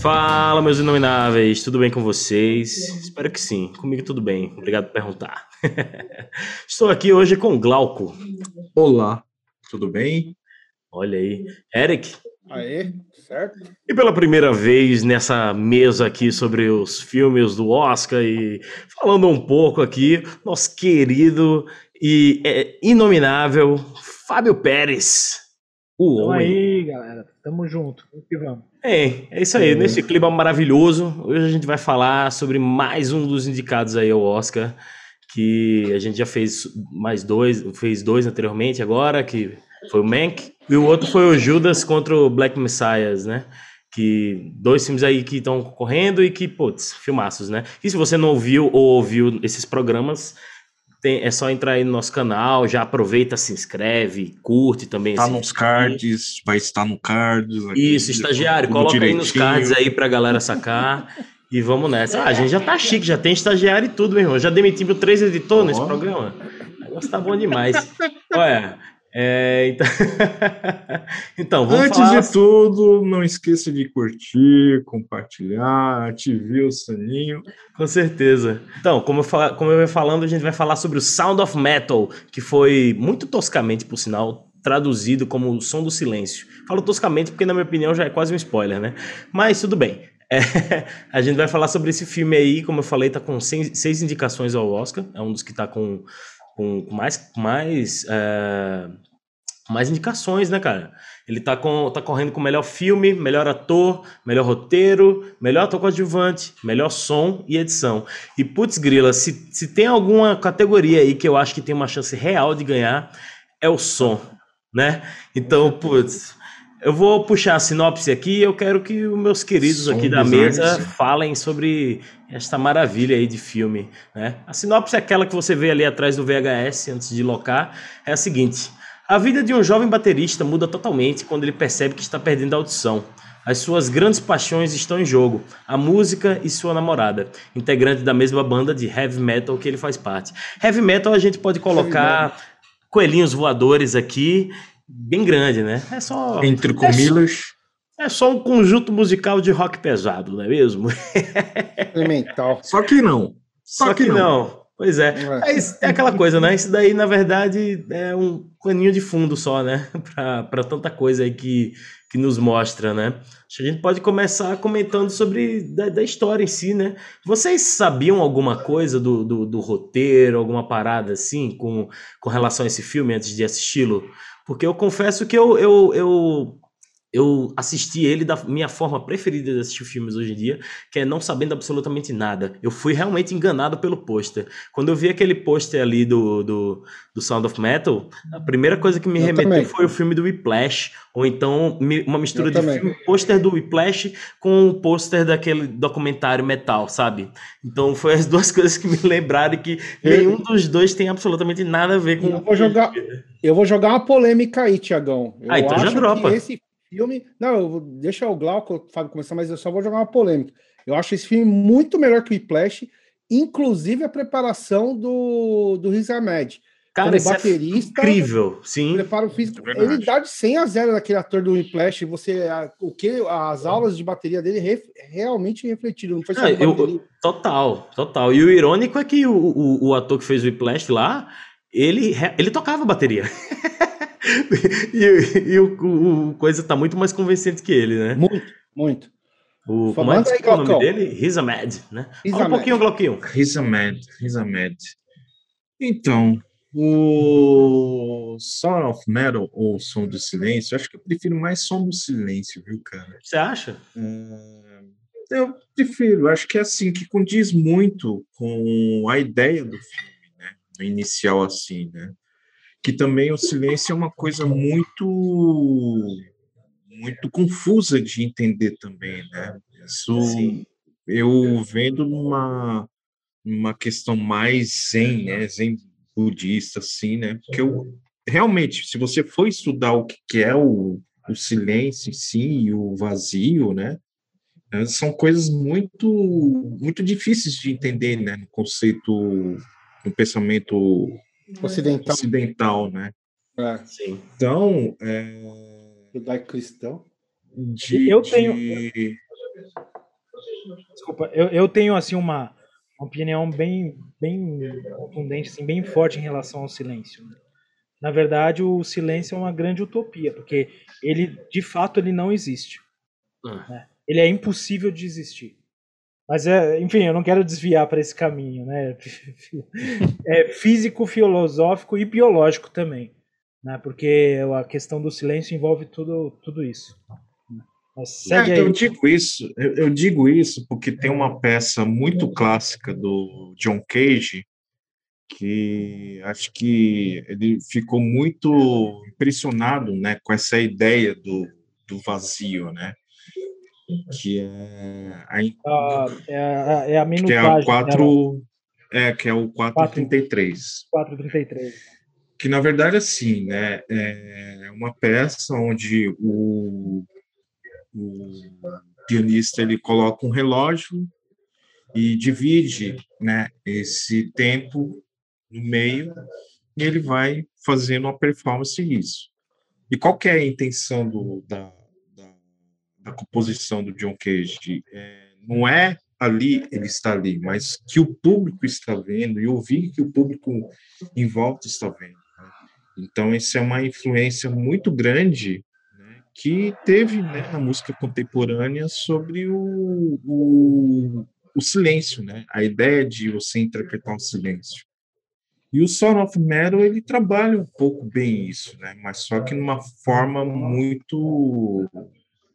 Fala, meus inomináveis, tudo bem com vocês? Espero que sim, comigo tudo bem, obrigado por perguntar. Estou aqui hoje com Glauco. Olá, tudo bem? Olha aí. Eric. Aê, certo? E pela primeira vez nessa mesa aqui sobre os filmes do Oscar e falando um pouco aqui, nosso querido e é, inominável Fábio Pérez. O Tamo homem. aí, galera. Tamo junto. Vamos que vamos. É, é isso aí. É. Nesse clima maravilhoso, hoje a gente vai falar sobre mais um dos indicados aí ao Oscar, que a gente já fez mais dois, fez dois anteriormente agora, que foi o Mank, e o outro foi o Judas contra o Black Messiahs, né? Que dois filmes aí que estão concorrendo e que, putz, filmaços, né? E se você não ouviu ou ouviu esses programas, tem, é só entrar aí no nosso canal, já aproveita, se inscreve, curte também. Tá nos cards, vai estar no cards. Aqui, Isso, estagiário, coloca direitinho. aí nos cards aí pra galera sacar. e vamos nessa. Ah, a gente já tá chique, já tem estagiário e tudo, meu irmão. Já demitimos três editores oh. nesse programa. O negócio tá bom demais. Olha, é, então... então, vamos Antes falar... de tudo, não esqueça de curtir, compartilhar, ativar o sininho. Com certeza. Então, como eu, fal... como eu ia falando, a gente vai falar sobre o Sound of Metal, que foi muito toscamente, por sinal, traduzido como o som do silêncio. Falo toscamente porque, na minha opinião, já é quase um spoiler, né? Mas tudo bem. É, a gente vai falar sobre esse filme aí, como eu falei, tá com seis, seis indicações ao Oscar. É um dos que tá com com mais, mais, é, mais indicações, né, cara? Ele tá, com, tá correndo com melhor filme, melhor ator, melhor roteiro, melhor ator coadjuvante, melhor som e edição. E putz, grila, se, se tem alguma categoria aí que eu acho que tem uma chance real de ganhar, é o som, né? Então, putz, eu vou puxar a sinopse aqui e eu quero que os meus queridos Som aqui da mesa falem sobre esta maravilha aí de filme. Né? A sinopse é aquela que você vê ali atrás do VHS antes de locar. É a seguinte: A vida de um jovem baterista muda totalmente quando ele percebe que está perdendo a audição. As suas grandes paixões estão em jogo: a música e sua namorada, integrante da mesma banda de heavy metal que ele faz parte. Heavy metal a gente pode colocar coelhinhos voadores aqui bem grande, né? É só. Entre comilas. É, é só um conjunto musical de rock pesado, não é mesmo? Elemental. Só que não. Só, só que, que, não. não. Pois é. É, é aquela coisa, né? Isso daí, na verdade, é um paninho de fundo só, né? para tanta coisa aí que, que nos mostra, né? Acho que a gente pode começar comentando sobre da, da história em si, né? Vocês sabiam alguma coisa do, do, do, roteiro, alguma parada assim, com, com relação a esse filme antes de assisti-lo? Porque eu confesso que eu, eu, eu eu assisti ele da minha forma preferida de assistir filmes hoje em dia, que é não sabendo absolutamente nada. Eu fui realmente enganado pelo pôster. Quando eu vi aquele pôster ali do, do, do, Sound of Metal, a primeira coisa que me eu remeteu também. foi o filme do Whiplash, ou então uma mistura eu de filme, pôster do Whiplash com o pôster daquele documentário metal, sabe? Então foi as duas coisas que me lembraram que nenhum dos dois tem absolutamente nada a ver com... Eu vou jogar, eu vou jogar uma polêmica aí, Tiagão. Ah, então já dropa. esse filme. Não, deixa o Glauco, o Fábio começar, mas eu só vou jogar uma polêmica. Eu acho esse filme muito melhor que o Whiplash, inclusive a preparação do, do Riz Ahmed. Cara, Como é baterista, é incrível, sim. Preparo físico. É ele dá de 100 a 0 naquele ator do Whiplash. Você, a, o que as aulas de bateria dele ref, realmente refletiram. Não foi só ah, eu, total, total. E o irônico é que o, o, o ator que fez o Whiplash lá, ele, ele tocava bateria. e, e o, o, coisa tá muito mais convincente que ele, né? Muito, muito. O, como é, que é o nome dele? Riz Ahmed, né? Riz Fala um pouquinho, Glauquinho. Riz Ahmed, Riz Ahmed. Então, o Sound of Metal ou Som do Silêncio, acho que eu prefiro mais Som do Silêncio, viu, cara? Você acha? É, eu prefiro, acho que é assim, que condiz muito com a ideia do filme, né? No inicial, assim, né? Que também o silêncio é uma coisa muito muito confusa de entender também, né? Isso Sim. eu vendo uma uma questão mais zen, né? Zen budista, assim, né? Porque eu realmente, se você for estudar o que é o, o silêncio em si e o vazio, né? Eh, são coisas muito muito difíceis de entender, né? No conceito, no pensamento ocidental, ocidental né? É. Sim. Então, é... judaico cristão. De, eu tenho. De... Desculpa, eu, eu tenho assim uma, uma opinião bem, bem contundente, assim, bem forte em relação ao silêncio. Né? Na verdade, o silêncio é uma grande utopia, porque ele, de fato, ele não existe. Ah. Né? Ele é impossível de existir. Mas, é, enfim, eu não quero desviar para esse caminho, né? É físico, filosófico e biológico também, né? Porque a questão do silêncio envolve tudo, tudo isso. É, eu digo isso, eu, digo isso porque tem uma peça muito clássica do John Cage que acho que ele ficou muito impressionado, né, com essa ideia do, do vazio, né? Que é a, ah, é, a, é a minutagem. Que é o 4, é, que é o 433. 433. Que na verdade assim, né, é uma peça onde o o pianista ele coloca um relógio e divide né, esse tempo no meio e ele vai fazendo uma performance nisso. E qual é a intenção do, da, da composição do John Cage? É, não é ali ele está ali, mas que o público está vendo e ouvir que o público em volta está vendo. Né? Então, isso é uma influência muito grande que teve né, na música contemporânea sobre o, o, o, silêncio, né? a ideia de você interpretar o silêncio. E o Son of Metal ele trabalha um pouco bem isso, né? mas só que numa forma muito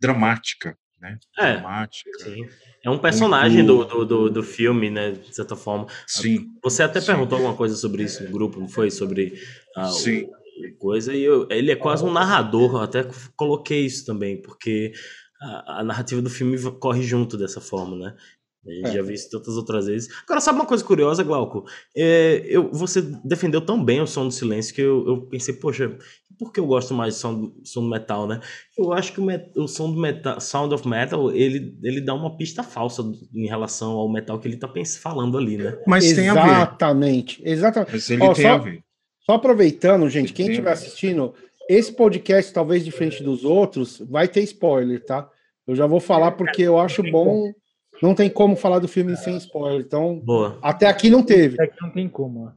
dramática. Né? É, dramática. Sim. É um personagem muito... do, do, do, filme, né? De certa forma. Sim. Você até sim. perguntou alguma coisa sobre isso no grupo, não foi? Sobre uh, sim coisa, e eu, ele é quase um narrador, eu até coloquei isso também, porque a, a narrativa do filme corre junto dessa forma, né? A gente é. já viu isso tantas outras vezes. Agora, sabe uma coisa curiosa, Glauco? É, eu, você defendeu tão bem o som do silêncio que eu, eu pensei, poxa, por que eu gosto mais do som do, som do metal, né? Eu acho que o, met, o som do metal, Sound of Metal, ele, ele dá uma pista falsa em relação ao metal que ele tá pensando, falando ali, né? Mas exatamente, tem a ver. Exatamente, exatamente. Mas ele tem só, a ver. Só aproveitando, gente, quem estiver assistindo, esse podcast, talvez diferente dos outros, vai ter spoiler, tá? Eu já vou falar porque eu acho bom. Não tem como falar do filme sem spoiler. Então, Boa. até aqui não teve. Até aqui não tem como.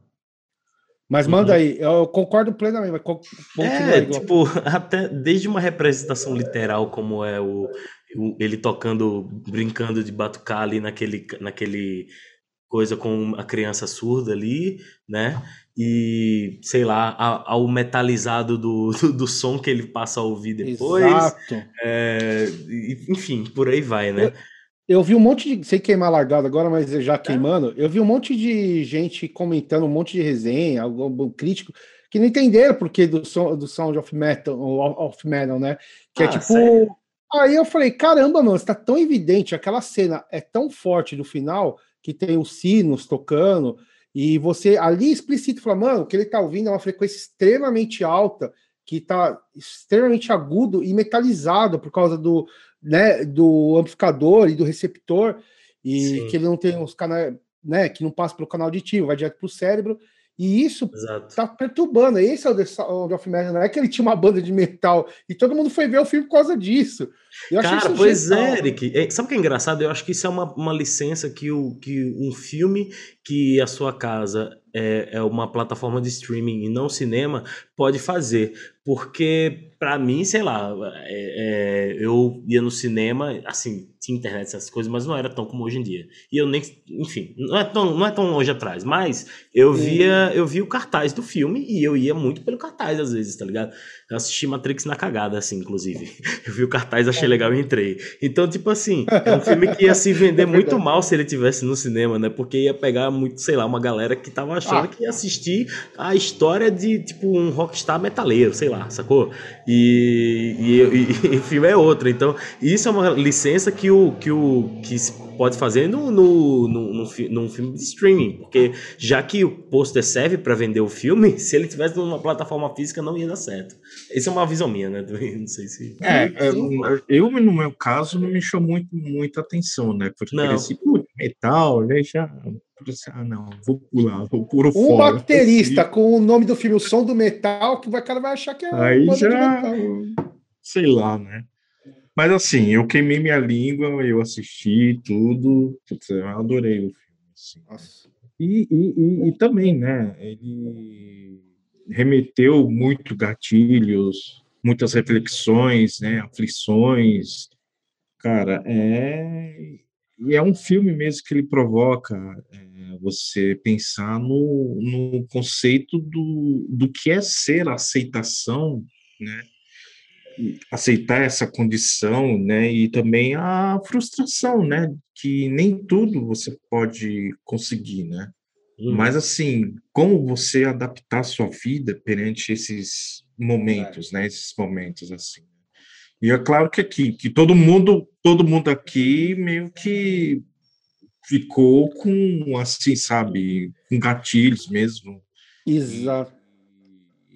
Mas manda uhum. aí, eu concordo plenamente. Mas é, aí, tipo, até desde uma representação literal, como é o, o, ele tocando, brincando de batucar ali naquele, naquele coisa com a criança surda ali, né? e, sei lá, ao metalizado do, do, do, som que ele passa a ouvir depois. Exato. É, enfim, por aí vai, né? Eu, eu, vi um monte de. Sem queimar largado agora, mas já é. queimando, eu vi um monte de gente comentando, um monte de resenha, algum crítico, que não entenderam porque do, som, do Sound of Metal, of Metal, né? Que é ah, é tipo. Sério? Aí eu falei, caramba, mano, está tão evidente, aquela cena é tão forte do final que tem os sinos tocando e você ali explicita, fala, mano, o que ele tá ouvindo é uma frequência extremamente alta, que tá extremamente agudo e metalizado por causa do, né, do amplificador e do receptor, e Sim. que ele não tem os canais, né, que não passa pelo canal auditivo, vai direto pro cérebro, e isso Exato. tá perturbando. Esse é o The Sound of. Não é que ele tinha uma banda de metal e todo mundo foi ver o filme por causa disso. Eu Cara, pois genial. é, Eric. É, sabe o que é engraçado? Eu acho que isso é uma, uma licença que, o, que um filme que a sua casa é, é uma plataforma de streaming e não cinema pode fazer. Porque, para mim, sei lá, é, é, eu ia no cinema, assim, tinha internet, essas coisas, mas não era tão como hoje em dia. E eu nem, enfim, não é tão, não é tão longe atrás, mas eu via, eu via o cartaz do filme e eu ia muito pelo cartaz às vezes, tá ligado? Eu assisti Matrix na cagada, assim, inclusive. Eu vi o cartaz, achei legal e entrei. Então, tipo assim, é um filme que ia se vender é muito mal se ele tivesse no cinema, né? Porque ia pegar muito, sei lá, uma galera que tava achando ah. que ia assistir a história de, tipo, um rockstar metaleiro, sei lá, sacou? E, e, e, o filme é outro. Então, isso é uma licença que o que o que pode fazer no, no, no, no, num filme de streaming, porque já que o pôster serve para vender o filme, se ele tivesse numa plataforma física não ia dar certo. Essa é uma visão minha, né? Não sei se. É, é eu, no meu caso, não me chamou muito, muita atenção, né? Porque não. esse metal, né? Já. Ah, não, vou pular, vou pôr Um fora. baterista com o nome do filme O Som do Metal, que o cara vai achar que é. Aí já. Sei lá, né? Mas assim, eu queimei minha língua, eu assisti tudo, putz, eu adorei o filme. Assim. Nossa. E, e, e, e, também, né? Ele remeteu muito gatilhos, muitas reflexões, né? Aflições. Cara, é. E é um filme mesmo que ele provoca é, você pensar no, no conceito do, do que é ser a aceitação, né? aceitar essa condição, né, e também a frustração, né, que nem tudo você pode conseguir, né, hum. mas assim, como você adaptar sua vida perante esses momentos, é. né, esses momentos assim. E é claro que aqui, que todo mundo, todo mundo aqui meio que ficou com, assim, sabe, com gatilhos mesmo. Exato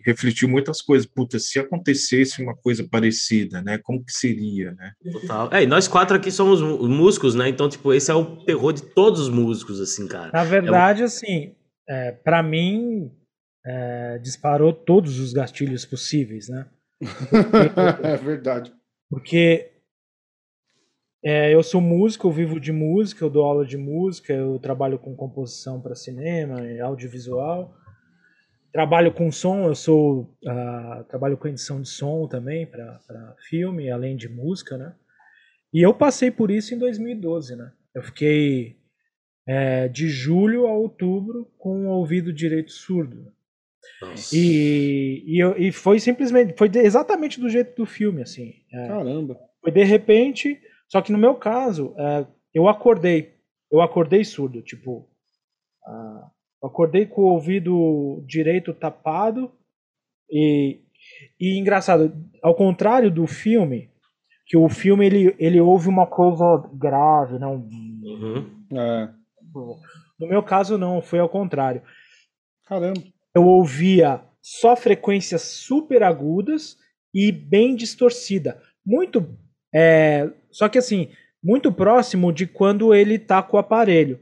refletiu muitas coisas. Puta, se acontecesse uma coisa parecida, né? Como que seria, né? Total. É, e nós quatro aqui somos músicos, né? Então, tipo, esse é o terror de todos os músicos, assim, cara. Na verdade, é um... assim, é, para mim, é, disparou todos os gatilhos possíveis, né? é verdade. Porque é, eu sou músico, eu vivo de música, eu dou aula de música, eu trabalho com composição para cinema, audiovisual. Trabalho com som, eu sou uh, trabalho com edição de som também para filme, além de música, né? E eu passei por isso em 2012, né? Eu fiquei é, de julho a outubro com o ouvido direito surdo. E, e, eu, e foi simplesmente, foi exatamente do jeito do filme, assim. É, Caramba. Foi de repente, só que no meu caso, é, eu acordei, eu acordei surdo, tipo, uh, eu acordei com o ouvido direito tapado e, e engraçado, ao contrário do filme, que o filme ele, ele ouve uma coisa grave, não. Uhum. É. No meu caso não, foi ao contrário. Caramba. Eu ouvia só frequências super agudas e bem distorcida, muito, é, só que assim, muito próximo de quando ele tá com o aparelho.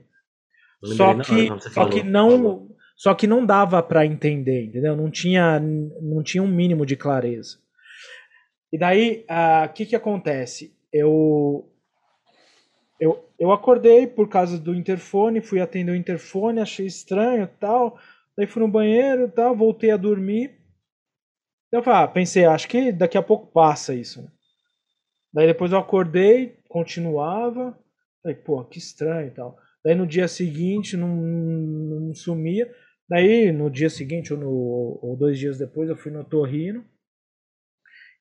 Só que, só que não, só que não dava para entender, entendeu? Não tinha, não tinha um mínimo de clareza. E daí, o uh, que que acontece? Eu, eu, eu acordei por causa do interfone, fui atender o interfone, achei estranho, tal. Daí fui no banheiro, tal, voltei a dormir. Eu falei, ah, pensei, acho que daqui a pouco passa isso. Né? Daí depois eu acordei, continuava. Falei, pô, que estranho e tal. Daí no dia seguinte não, não sumia. Daí no dia seguinte ou, no, ou dois dias depois eu fui no Torrino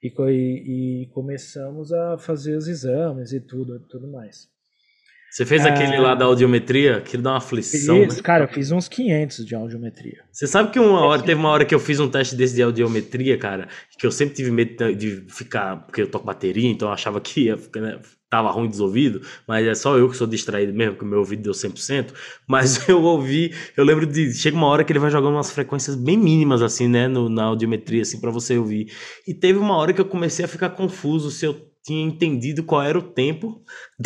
e, e, começamos a fazer os exames e tudo, tudo mais. Você fez é... aquele lá da audiometria, que dá uma aflição. Né? Cara, eu fiz uns 500 de audiometria. Você sabe que uma hora, teve uma hora que eu fiz um teste desse de audiometria, cara, que eu sempre tive medo de ficar, porque eu toco bateria, então eu achava que ia ficar, né, tava ruim dos ouvidos, mas é só eu que sou distraído mesmo, que o meu ouvido deu 100%, mas eu ouvi, eu lembro de, chega uma hora que ele vai jogando umas frequências bem mínimas assim, né, no, na audiometria, assim, para você ouvir, e teve uma hora que eu comecei a ficar confuso se eu tinha entendido qual era o tempo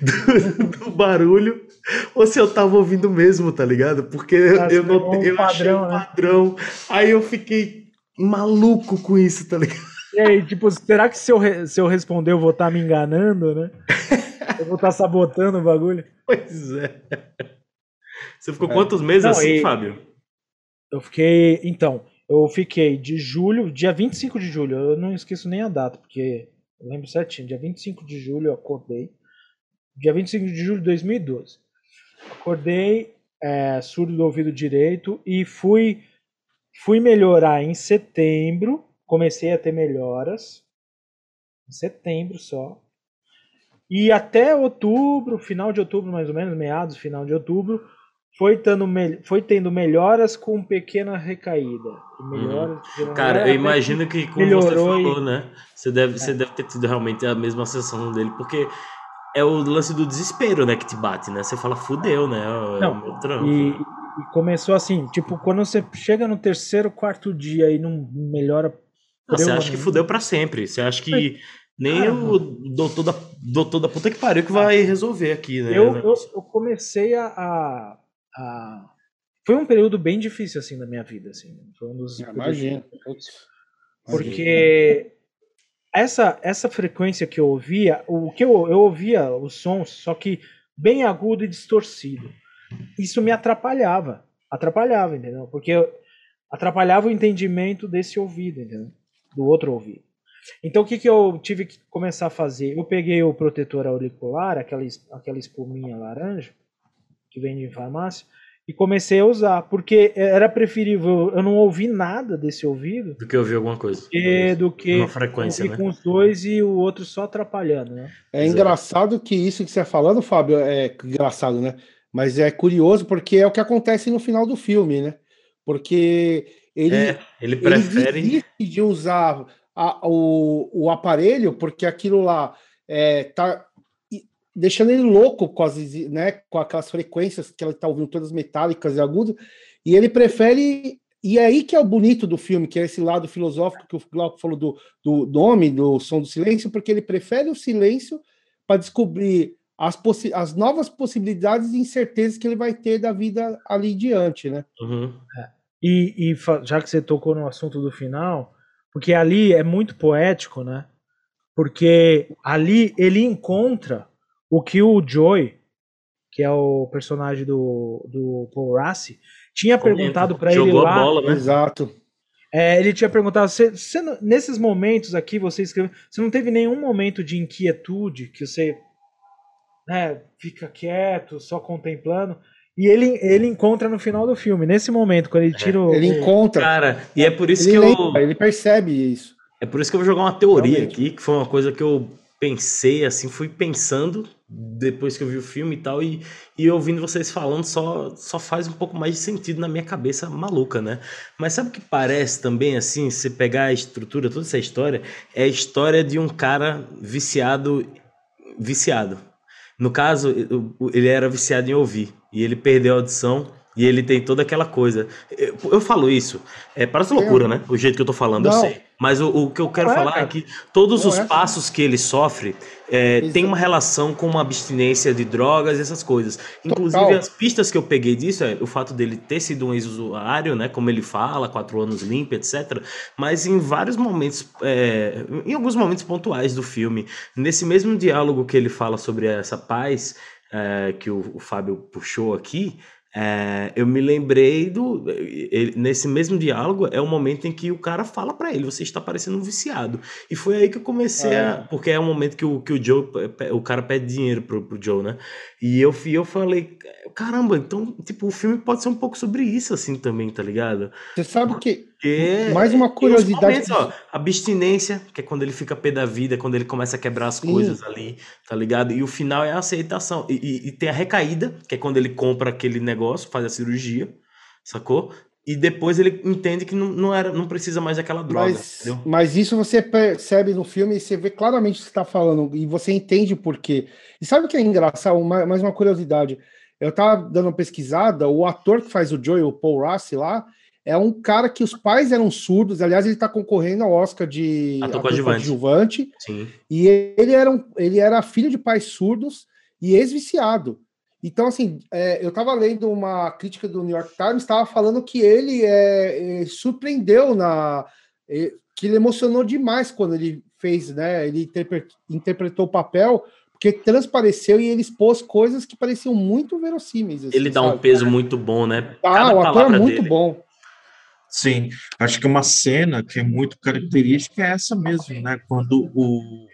do, do barulho ou se eu tava ouvindo mesmo, tá ligado? Porque eu, eu não um eu padrão, achei um né? padrão, aí eu fiquei maluco com isso, tá ligado? E aí, tipo, será que se eu, se eu responder eu vou estar tá me enganando, né? Eu vou estar tá sabotando o bagulho? Pois é. Você ficou é. quantos meses não, assim, e... Fábio? Eu fiquei. Então, eu fiquei de julho, dia 25 de julho, eu não esqueço nem a data, porque eu lembro certinho, dia 25 de julho eu acordei. Dia 25 de julho de 2012. Acordei é, surdo do ouvido direito e fui, fui melhorar em setembro comecei a ter melhoras em setembro só. E até outubro, final de outubro mais ou menos, meados, final de outubro, foi tendo, foi tendo melhoras com pequena recaída. Melhoras, uhum. Cara, eu imagino que como você falou, e... né? Você deve, é. você deve ter tido realmente a mesma sensação dele, porque é o lance do desespero, né, que te bate, né? Você fala, fudeu, né? É não, meu trampo. E, e começou assim, tipo, quando você chega no terceiro, quarto dia e não melhora você acha que fudeu para sempre. Você acha que nem ah, o doutor da, doutor da puta que pariu que vai resolver aqui, né? Eu, eu, eu comecei a, a, a, Foi um período bem difícil, assim, na minha vida, assim. Foi um dos... Imagina. Porque essa, essa frequência que eu ouvia, o que eu, eu ouvia os sons, só que bem agudo e distorcido. Isso me atrapalhava. Atrapalhava, entendeu? Porque atrapalhava o entendimento desse ouvido, entendeu? Do outro ouvido. Então o que, que eu tive que começar a fazer? Eu peguei o protetor auricular, aquela, aquela espuminha laranja, que vende em farmácia, e comecei a usar, porque era preferível eu não ouvir nada desse ouvido do que ouvir alguma coisa. E, do que uma frequência, né? com os dois e o outro só atrapalhando, né? É Exato. engraçado que isso que você está falando, Fábio, é engraçado, né? Mas é curioso porque é o que acontece no final do filme, né? Porque ele, é, ele prefere ele de usar a, o, o aparelho porque aquilo lá é, tá deixando ele louco com, as, né, com aquelas frequências que ele está ouvindo, todas metálicas e agudas, e ele prefere. E é aí que é o bonito do filme, que é esse lado filosófico que o Glauco falou do, do nome, do som do silêncio, porque ele prefere o silêncio para descobrir as, as novas possibilidades e incertezas que ele vai ter da vida ali diante, né? Uhum. É. E, e já que você tocou no assunto do final, porque ali é muito poético, né? Porque ali ele encontra o que o Joy, que é o personagem do, do Paul Rassi, tinha Comenta. perguntado para ele lá. A bola, né? Exato. É, ele tinha perguntado, você, você, nesses momentos aqui, você escreveu, você não teve nenhum momento de inquietude que você né, fica quieto, só contemplando? E ele, ele encontra no final do filme, nesse momento, quando ele é. tira o. Ele encontra. Cara, e é por isso ele que lembra, eu. Ele percebe isso. É por isso que eu vou jogar uma teoria Realmente. aqui, que foi uma coisa que eu pensei, assim, fui pensando depois que eu vi o filme e tal, e, e ouvindo vocês falando só, só faz um pouco mais de sentido na minha cabeça maluca, né? Mas sabe o que parece também, assim, se pegar a estrutura, toda essa história, é a história de um cara viciado, viciado. No caso, ele era viciado em ouvir, e ele perdeu a audição, e ele tem toda aquela coisa. Eu, eu falo isso, é, parece loucura, né? O jeito que eu tô falando, Não. eu sei. Mas o, o que eu quero é, falar é cara. é que todos Não os é. passos que ele sofre é, tem uma relação com uma abstinência de drogas e essas coisas. Inclusive, Total. as pistas que eu peguei disso é o fato dele ter sido um ex-usuário, né? Como ele fala, quatro anos limpo, etc. Mas em vários momentos, é, em alguns momentos pontuais do filme, nesse mesmo diálogo que ele fala sobre essa paz é, que o, o Fábio puxou aqui, é, eu me lembrei do. Ele, nesse mesmo diálogo, é o momento em que o cara fala para ele: você está parecendo um viciado. E foi aí que eu comecei é. a. Porque é o momento que o, que o Joe. O cara pede dinheiro pro, pro Joe, né? E eu, eu falei: caramba, então, tipo, o filme pode ser um pouco sobre isso, assim, também, tá ligado? Você sabe que porque mais uma curiosidade. Ó, abstinência, que é quando ele fica pé da vida, quando ele começa a quebrar as Sim. coisas ali, tá ligado? E o final é a aceitação. E, e, e, tem a recaída, que é quando ele compra aquele negócio, faz a cirurgia, sacou? E depois ele entende que não, não, era, não precisa mais daquela droga. Mas, mas isso você percebe no filme e você vê claramente o que você está falando, e você entende por quê. E sabe o que é engraçado? mais uma curiosidade. Eu tava dando uma pesquisada, o ator que faz o Joey, o Paul Rassi lá, é um cara que os pais eram surdos. Aliás, ele está concorrendo ao Oscar de ator coadjuvante. Sim. E ele era, um, ele era filho de pais surdos e ex-viciado. Então, assim, é, eu estava lendo uma crítica do New York Times, estava falando que ele é, é, surpreendeu na. É, que ele emocionou demais quando ele fez, né? Ele interpretou o papel, porque transpareceu e ele expôs coisas que pareciam muito verossímeis. Assim, ele dá sabe? um peso muito bom, né? Ah, o ator é muito dele. bom. Sim, acho que uma cena que é muito característica é essa mesmo, né? Quando o,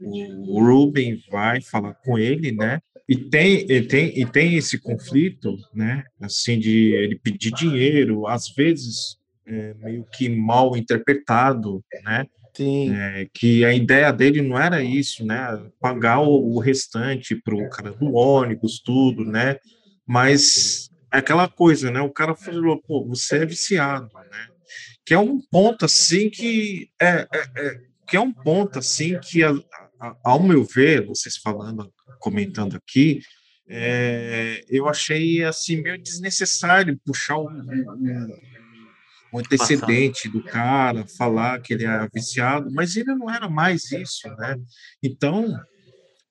o, o Ruben vai falar com ele, né? E tem, e tem, e tem esse conflito, né? Assim, de ele pedir dinheiro, às vezes é, meio que mal interpretado, né? Sim. É, que a ideia dele não era isso, né? Pagar o, o restante para o cara do ônibus, tudo, né? Mas aquela coisa, né? O cara falou, pô, você é viciado, né? Que é um ponto assim que é, é, é que é um ponto assim que, a, a, ao meu ver, vocês falando, comentando aqui, é, eu achei assim meio desnecessário puxar o, o, o antecedente do cara, falar que ele é viciado, mas ele não era mais isso, né? Então,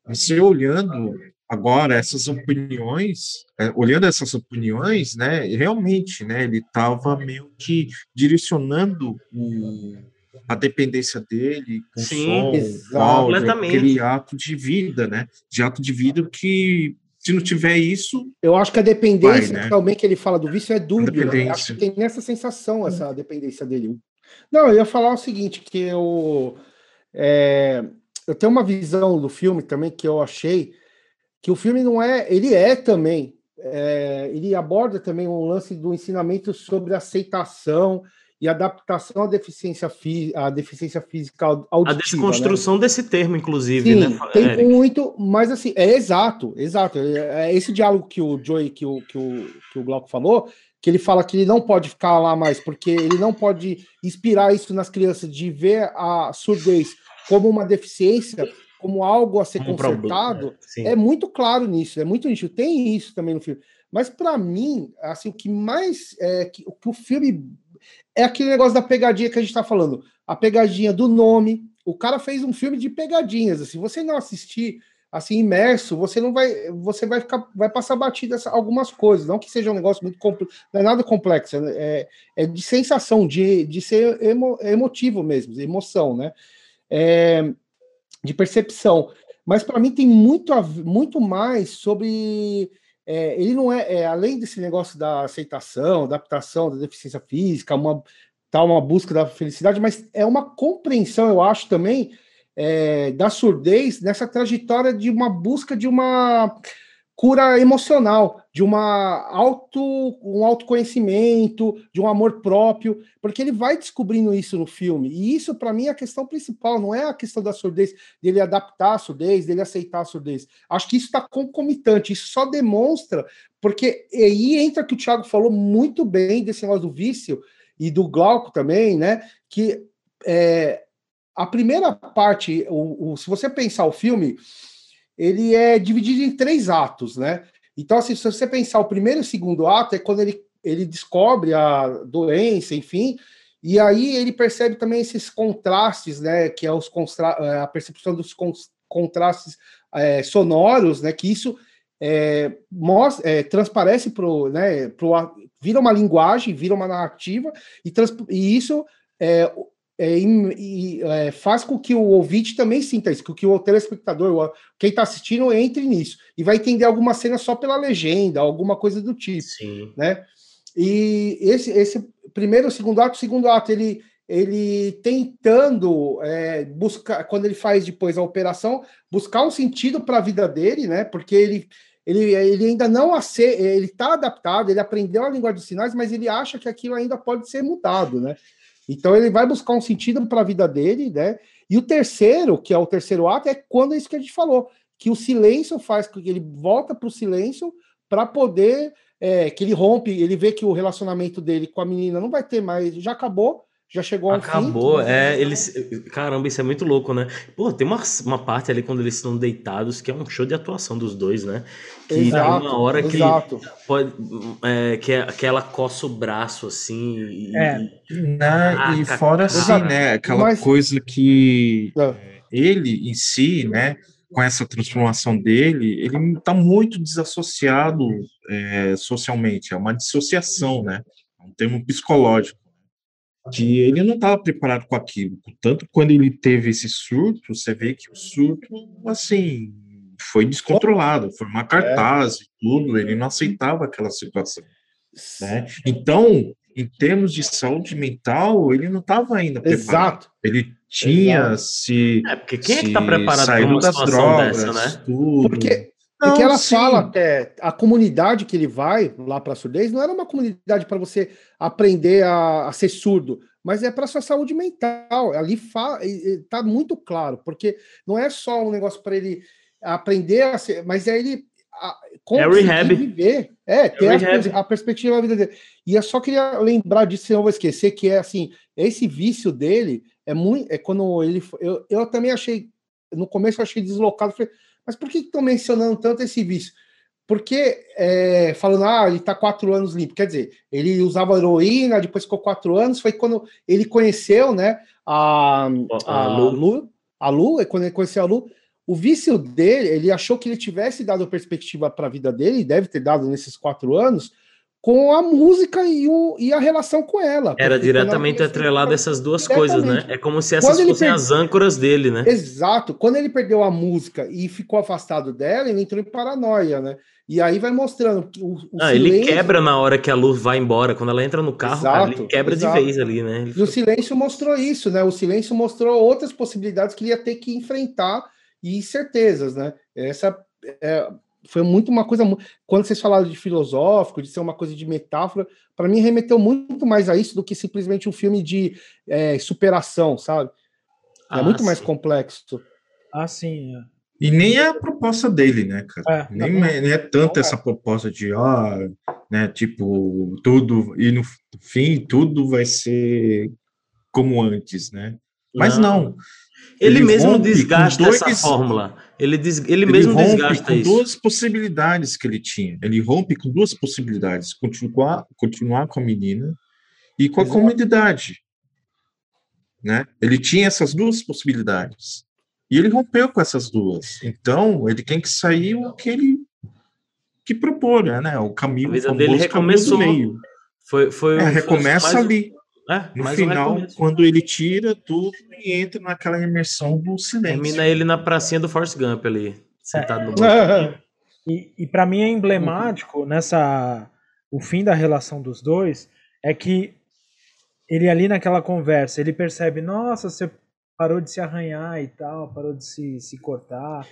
você olhando Agora, essas opiniões, é, olhando essas opiniões, né, realmente, né, ele estava meio que direcionando o, a dependência dele com Sim, som, áudio, aquele ato de vida, né? De ato de vida que se não tiver isso. Eu acho que a dependência vai, né? também que ele fala do vício é dúbio. Né? Acho que tem nessa sensação, essa dependência dele. Não, eu ia falar o seguinte: que eu, é, eu tenho uma visão do filme também que eu achei que o filme não é. Ele é também. É, ele aborda também um lance do ensinamento sobre aceitação e adaptação à deficiência, fí à deficiência física auditiva. A desconstrução né? desse termo, inclusive, Sim, né? Tem Eric? muito, mas assim, é exato, exato. É, é esse diálogo que o Joey, que o, que o, que o Glauco falou, que ele fala que ele não pode ficar lá mais, porque ele não pode inspirar isso nas crianças de ver a surdez como uma deficiência, como algo a ser um consertado, é, é, muito claro nisso, é muito nisso. Tem isso também no filme. Mas para mim, assim, o que mais é que, o que o filme é aquele negócio da pegadinha que a gente está falando. A pegadinha do nome. O cara fez um filme de pegadinhas. Assim, você não assistir assim imerso, você não vai, você vai ficar, vai passar batida algumas coisas. Não que seja um negócio muito complexo, não é nada complexo. É, é de sensação, de, de ser emo, emotivo mesmo, emoção, né? É, de percepção. Mas para mim tem muito, muito mais sobre é, ele não é, é, além desse negócio da aceitação, adaptação da deficiência física, uma tal tá uma busca da felicidade, mas é uma compreensão, eu acho também, é, da surdez nessa trajetória de uma busca de uma cura emocional, de uma auto, um autoconhecimento, de um amor próprio, porque ele vai descobrindo isso no filme. E isso, para mim, é a questão principal, não é a questão da surdez, dele adaptar a surdez, dele aceitar a surdez. Acho que isso está concomitante, isso só demonstra, porque aí entra que o Thiago falou muito bem desse negócio do vício e do Glauco também, né? Que é, a primeira parte, o, o, se você pensar o filme ele é dividido em três atos, né? Então, assim, se você pensar o primeiro e o segundo ato, é quando ele, ele descobre a doença, enfim, e aí ele percebe também esses contrastes, né? Que é os é, a percepção dos contrastes é, sonoros, né? Que isso é, mostra, é, transparece para né, pro, vira uma linguagem, vira uma narrativa, e, e isso é, é, e, é, faz com que o ouvinte também sinta isso, com que o telespectador, quem está assistindo, entre nisso e vai entender alguma cena só pela legenda, alguma coisa do tipo, Sim. né? E esse, esse primeiro, segundo ato, segundo ato, ele ele tentando é, buscar, quando ele faz depois a operação, buscar um sentido para a vida dele, né? Porque ele ele, ele ainda não aceita, ele está adaptado, ele aprendeu a linguagem dos sinais, mas ele acha que aquilo ainda pode ser mudado, né? Então ele vai buscar um sentido para a vida dele, né? E o terceiro, que é o terceiro ato, é quando é isso que a gente falou, que o silêncio faz com que ele volta para o silêncio para poder é, que ele rompe, ele vê que o relacionamento dele com a menina não vai ter mais, já acabou, já chegou ao Acabou, fim, é, eles. Caramba, isso é muito louco, né? Pô, tem uma, uma parte ali quando eles estão deitados que é um show de atuação dos dois, né? Que exato, tem uma hora exato. que pode. É, que, é, que ela coça o braço assim. E, é. Na, e fora assim, né? Aquela Mas... coisa que é. ele em si, né? Com essa transformação dele, ele está muito desassociado é, socialmente, é uma dissociação, né? É um termo psicológico que ele não estava preparado com aquilo. Tanto quando ele teve esse surto, você vê que o surto, assim, foi descontrolado, foi uma cartaz e tudo, ele não aceitava aquela situação. Né? Então, em termos de saúde mental, ele não estava ainda preparado. Exato. Ele tinha Exato. se. É, porque quem é que está preparado para uma das drogas, dessa, né? Tudo. Porque porque ela sim. fala que a comunidade que ele vai lá para a surdez não era uma comunidade para você aprender a, a, ser surdo, mas é para sua saúde mental. Ali está muito claro, porque não é só um negócio para ele aprender a ser, mas é ele a, é rehab. viver, é, ter é a, a, perspectiva da vida dele. E eu só queria lembrar disso, senão eu vou esquecer, que é assim, esse vício dele é muito, é quando ele, eu, eu também achei, no começo eu achei deslocado, falei, mas por que estão mencionando tanto esse vício? Porque é, falando, ah, ele está quatro anos limpo. Quer dizer, ele usava heroína, depois ficou quatro anos. Foi quando ele conheceu, né, a, a, a Lu. A Lu, é quando ele conheceu a Lu. O vício dele, ele achou que ele tivesse dado perspectiva para a vida dele, e deve ter dado nesses quatro anos, com a música e, o, e a relação com ela. Era diretamente atrelado essas duas coisas, né? É como se essas fossem as âncoras dele, né? Exato. Quando ele perdeu a música e ficou afastado dela, ele entrou em paranoia, né? E aí vai mostrando o, o ah, silêncio... ele quebra na hora que a luz vai embora. Quando ela entra no carro, exato, cara, ele quebra exato. de vez ali, né? Ele... E o silêncio mostrou isso, né? O silêncio mostrou outras possibilidades que ele ia ter que enfrentar e certezas, né? Essa é, foi muito uma coisa. Quando vocês falaram de filosófico, de ser uma coisa de metáfora, para mim remeteu muito mais a isso do que simplesmente um filme de é, superação, sabe? É ah, muito sim. mais complexo. Ah, sim. É. E nem é a proposta dele, né, cara? É, nem, não, é, nem é tanto essa proposta de, ah, né, tipo, tudo, e no fim tudo vai ser como antes, né? Mas não. não. Ele, ele mesmo desgasta dois, essa fórmula. Ele, des, ele, ele mesmo desgasta com isso. duas possibilidades que ele tinha. Ele rompe com duas possibilidades: continuar, continuar com a menina e com a Exato. comunidade. Né? Ele tinha essas duas possibilidades. E ele rompeu com essas duas. Então, ele tem que sair o que ele que propor, né? O caminho, a vida dele recomeçou. Foi, foi, é, recomeça mais... ali. É, no final, quando ele tira tudo e entra naquela imersão do silêncio. Termina ele na pracinha do Force Gump ali, sentado no banco. e, e para mim é emblemático nessa o fim da relação dos dois é que ele ali naquela conversa, ele percebe, nossa, você parou de se arranhar e tal, parou de se, se cortar.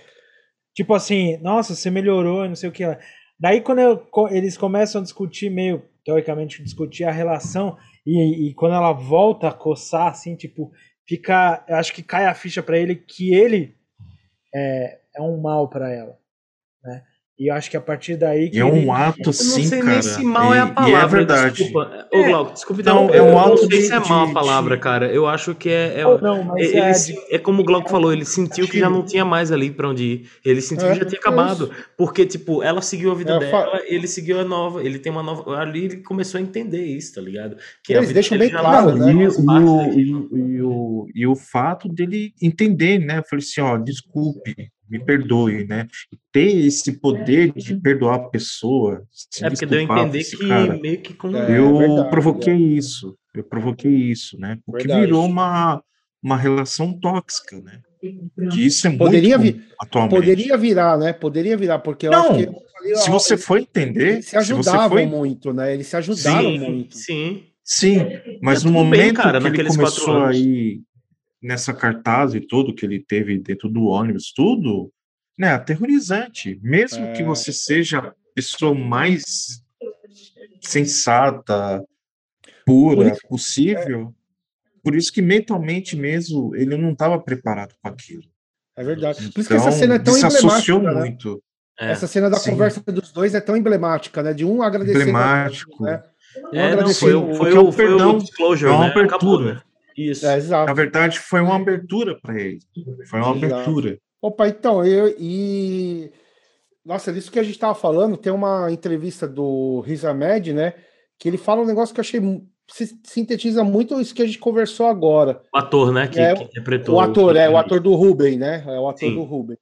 Tipo assim, nossa, você melhorou, não sei o que. Daí quando eu, eles começam a discutir meio teoricamente discutir a relação e, e, quando ela volta a coçar, assim, tipo, fica. Eu acho que cai a ficha para ele que ele é, é um mal para ela. E eu acho que a partir daí. Que é um ele... ato, sim, cara. Eu não sei se mal e, é a palavra. é verdade. Desculpa. Ô, Glauco, desculpa. Então, é um ato eu não sei de, se é mal a palavra, cara. Eu acho que é. É, não, é, ele, é, de... é, como o Glauco falou, ele sentiu que já não tinha mais ali pra onde ir. Ele sentiu que já tinha acabado. Porque, tipo, ela seguiu a vida dela, ele seguiu a nova. Ele tem uma nova. Ali ele começou a entender isso, tá ligado? Que Eles deixam bem claro, né? E, o, e, o, e o fato dele entender, né? Eu falei assim, ó, desculpe me perdoe, né? E ter esse poder de perdoar a pessoa. É porque deu a entender que cara, meio que como... É, eu verdade, provoquei isso, eu provoquei isso, né? Porque verdade. virou uma, uma relação tóxica, né? Que isso é poderia muito vir, atualmente. Poderia virar, né? Poderia virar, porque eu Não, acho que. se você for entender. Eles se ajudavam foi... muito, né? Eles se ajudaram sim, muito. Sim. Sim, mas no momento bem, cara, que ele começou aí nessa cartaz e tudo que ele teve dentro do ônibus, tudo, né, aterrorizante. Mesmo é... que você seja a pessoa mais sensata, pura, isso, possível, é... por isso que mentalmente mesmo ele não estava preparado com aquilo. É verdade. Por isso que essa então, cena é tão emblemática. Né? muito. É, essa cena da sim. conversa dos dois é tão emblemática, né? De um agradecendo. Emblemático. Né? Um é, não, foi, foi, foi, o, perdão, foi o uma né? abertura. Né? Isso. É, Na verdade, foi uma abertura para ele. Foi uma exato. abertura. Opa, então, eu e. Nossa, disso que a gente estava falando, tem uma entrevista do Riz Ahmed, né? Que ele fala um negócio que eu achei sintetiza muito isso que a gente conversou agora. O ator, né? Que, é, que interpretou. O ator, é o ator do Ruben, né? É o ator Sim. do Ruben.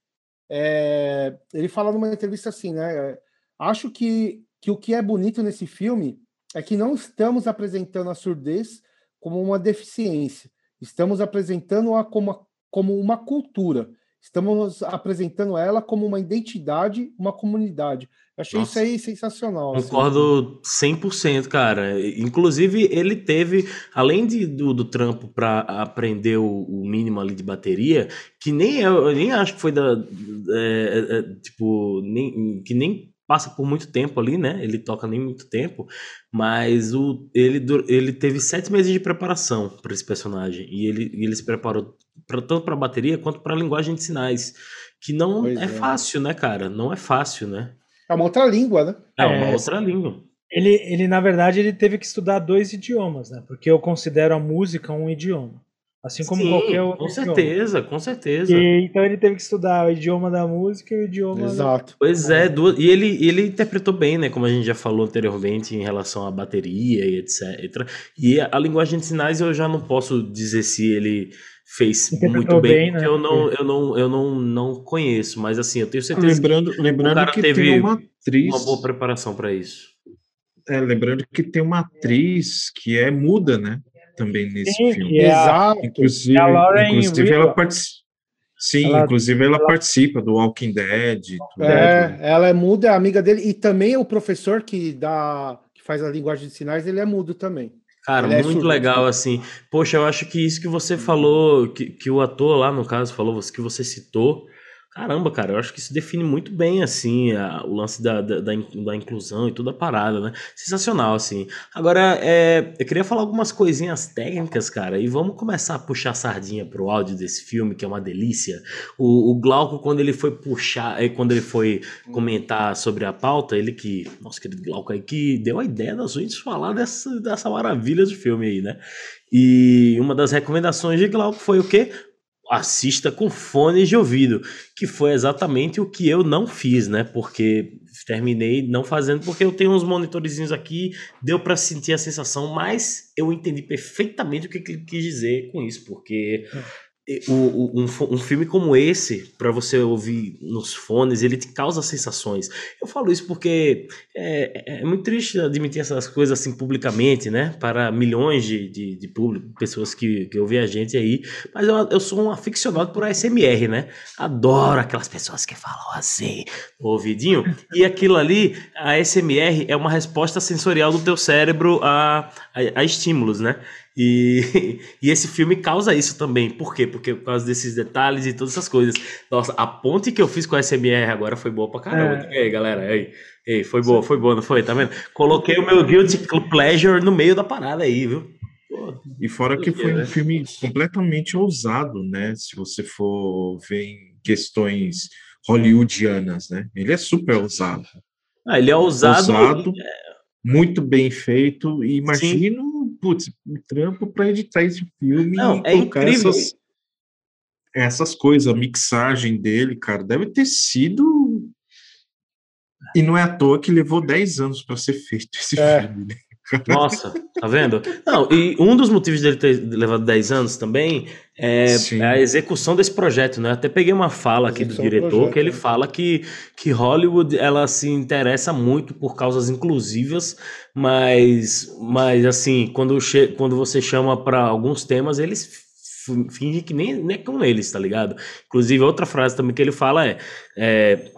É, ele fala numa entrevista assim, né? É, acho que, que o que é bonito nesse filme é que não estamos apresentando a surdez como uma deficiência. Estamos apresentando-a como, como uma cultura. Estamos apresentando ela como uma identidade, uma comunidade. achei Nossa, isso aí sensacional. Assim. Concordo assim. 100%, cara. Inclusive, ele teve, além de, do, do trampo para aprender o, o, mínimo ali de bateria, que nem eu, nem acho que foi da. É, é, é, tipo, nem, que nem passa por muito tempo ali, né? Ele toca nem muito tempo, mas o, ele, ele teve sete meses de preparação para esse personagem e ele, ele se preparou pra, tanto para bateria quanto para linguagem de sinais, que não é, é, fácil, né, cara? Não é fácil, né? É uma outra língua, né? É uma é, outra língua. Ele, ele, na verdade, ele teve que estudar dois idiomas, né? Porque eu considero a música um idioma. Assim como Sim, qualquer outro. Com certeza, idioma. com certeza. E, então ele teve que estudar o idioma da música e o idioma. Exato. Da... Pois é, duas, e ele, ele interpretou bem, né? Como a gente já falou anteriormente, em relação à bateria e etc. E a, linguagem de sinais eu já não posso dizer se ele fez muito bem, bem né? eu não eu não eu não, não conheço, mas assim, eu tenho certeza lembrando, lembrando que, que teve uma atriz uma boa preparação para isso. É, lembrando que tem uma atriz que é muda, né? Também nesse Sim, filme. é a- Exato. Inclusive, É inclusive ela participa. Sim, Ela- inclusive ela, participa do Walking Dead. tudo. É, ela é muda, é amiga dele, e também o professor que dá, que faz a linguagem de sinais, ele é mudo também. Cara, Ele é muito surdo, legal, desculpa. assim. Poxa, eu acho que isso que você falou, que, que o ator lá, no caso, falou, que você citou. Caramba, cara, eu acho que isso define muito bem, assim, a- o lance da, da, da da inclusão e toda a parada, né? Sensacional, assim. Agora, é, eu queria falar algumas coisinhas técnicas, cara, e vamos começar a puxar a sardinha pro áudio desse filme, que é uma delícia. O, o Glauco, quando ele foi puxar, eh, quando ele foi comentar sobre a pauta, ele que, nosso querido Glauco aí, que deu a ideia das gente falar dessa, dessa maravilha de filme aí, né? E uma das recomendações de Glauco foi o quê? Assista com fones de ouvido, que foi exatamente o que eu não fiz, né? Porque terminei não fazendo, porque eu tenho uns monitorzinhos aqui, deu para sentir a sensação, mas eu entendi perfeitamente o que que ele quis dizer com isso, porque um, fo- um filme como esse, para você ouvir nos fones, ele te causa sensações. Eu falo isso porque é, é muito triste admitir essas coisas assim publicamente, né? Para milhões de, de, de público, pessoas que, que ouvem a gente aí. Mas eu, eu sou um aficionado por ASMR, né? Adoro aquelas pessoas que falam assim ouvidinho. E aquilo ali, a ASMR é uma resposta sensorial do teu cérebro a, a, a estímulos, né? E, e esse filme causa isso também. Por quê? Porque por causa desses detalhes e todas essas coisas. Nossa, a ponte que eu fiz com a SMR agora foi boa pra caramba. É. E aí, galera? Ei, ei, foi boa, foi boa, não foi? Tá vendo? Coloquei o meu guilty pleasure no meio da parada aí, viu? Pô, E fora que foi né? um filme completamente ousado, né? Se você for ver em questões hollywoodianas, né? Ele é super ousado. Ah, ele é ousado. Ousado, muito bem feito. E imagino, putz, um trampo para editar esse filme Não, e é colocar incrível. essas, essas coisas, a mixagem dele, cara, deve ter sido. E não é à toa que levou 10 anos para ser feito esse É. filme. né? Nossa, tá vendo? Não, e um dos motivos dele ter levado 10 anos também é, é a execução desse projeto, né? Até peguei uma fala aqui do diretor projeto, que ele né? fala que, que Hollywood ela se interessa muito por causas inclusivas, mas, mas assim, quando, quando você chama para alguns temas, eles fingem que nem, nem é com eles, tá ligado? Inclusive, outra frase também que ele fala é. é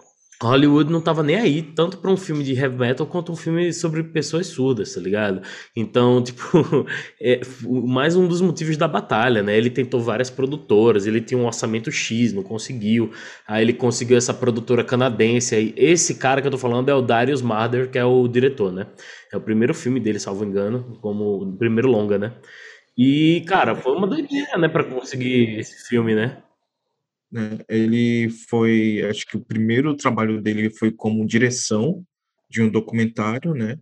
Hollywood não tava nem aí, tanto para um filme de heavy metal quanto um filme sobre pessoas surdas, tá ligado? Então, tipo, é mais um dos motivos da batalha, né? Ele tentou várias produtoras, ele tinha um orçamento X, não conseguiu. Aí ele conseguiu essa produtora canadense. Aí esse cara que eu tô falando é o Darius Marder, que é o diretor, né? É o primeiro filme dele, salvo engano, como o primeiro longa, né? E, cara, foi uma doideira, né, para conseguir esse filme, né? Né? Ele foi, acho que o primeiro trabalho dele foi como direção de um documentário, né?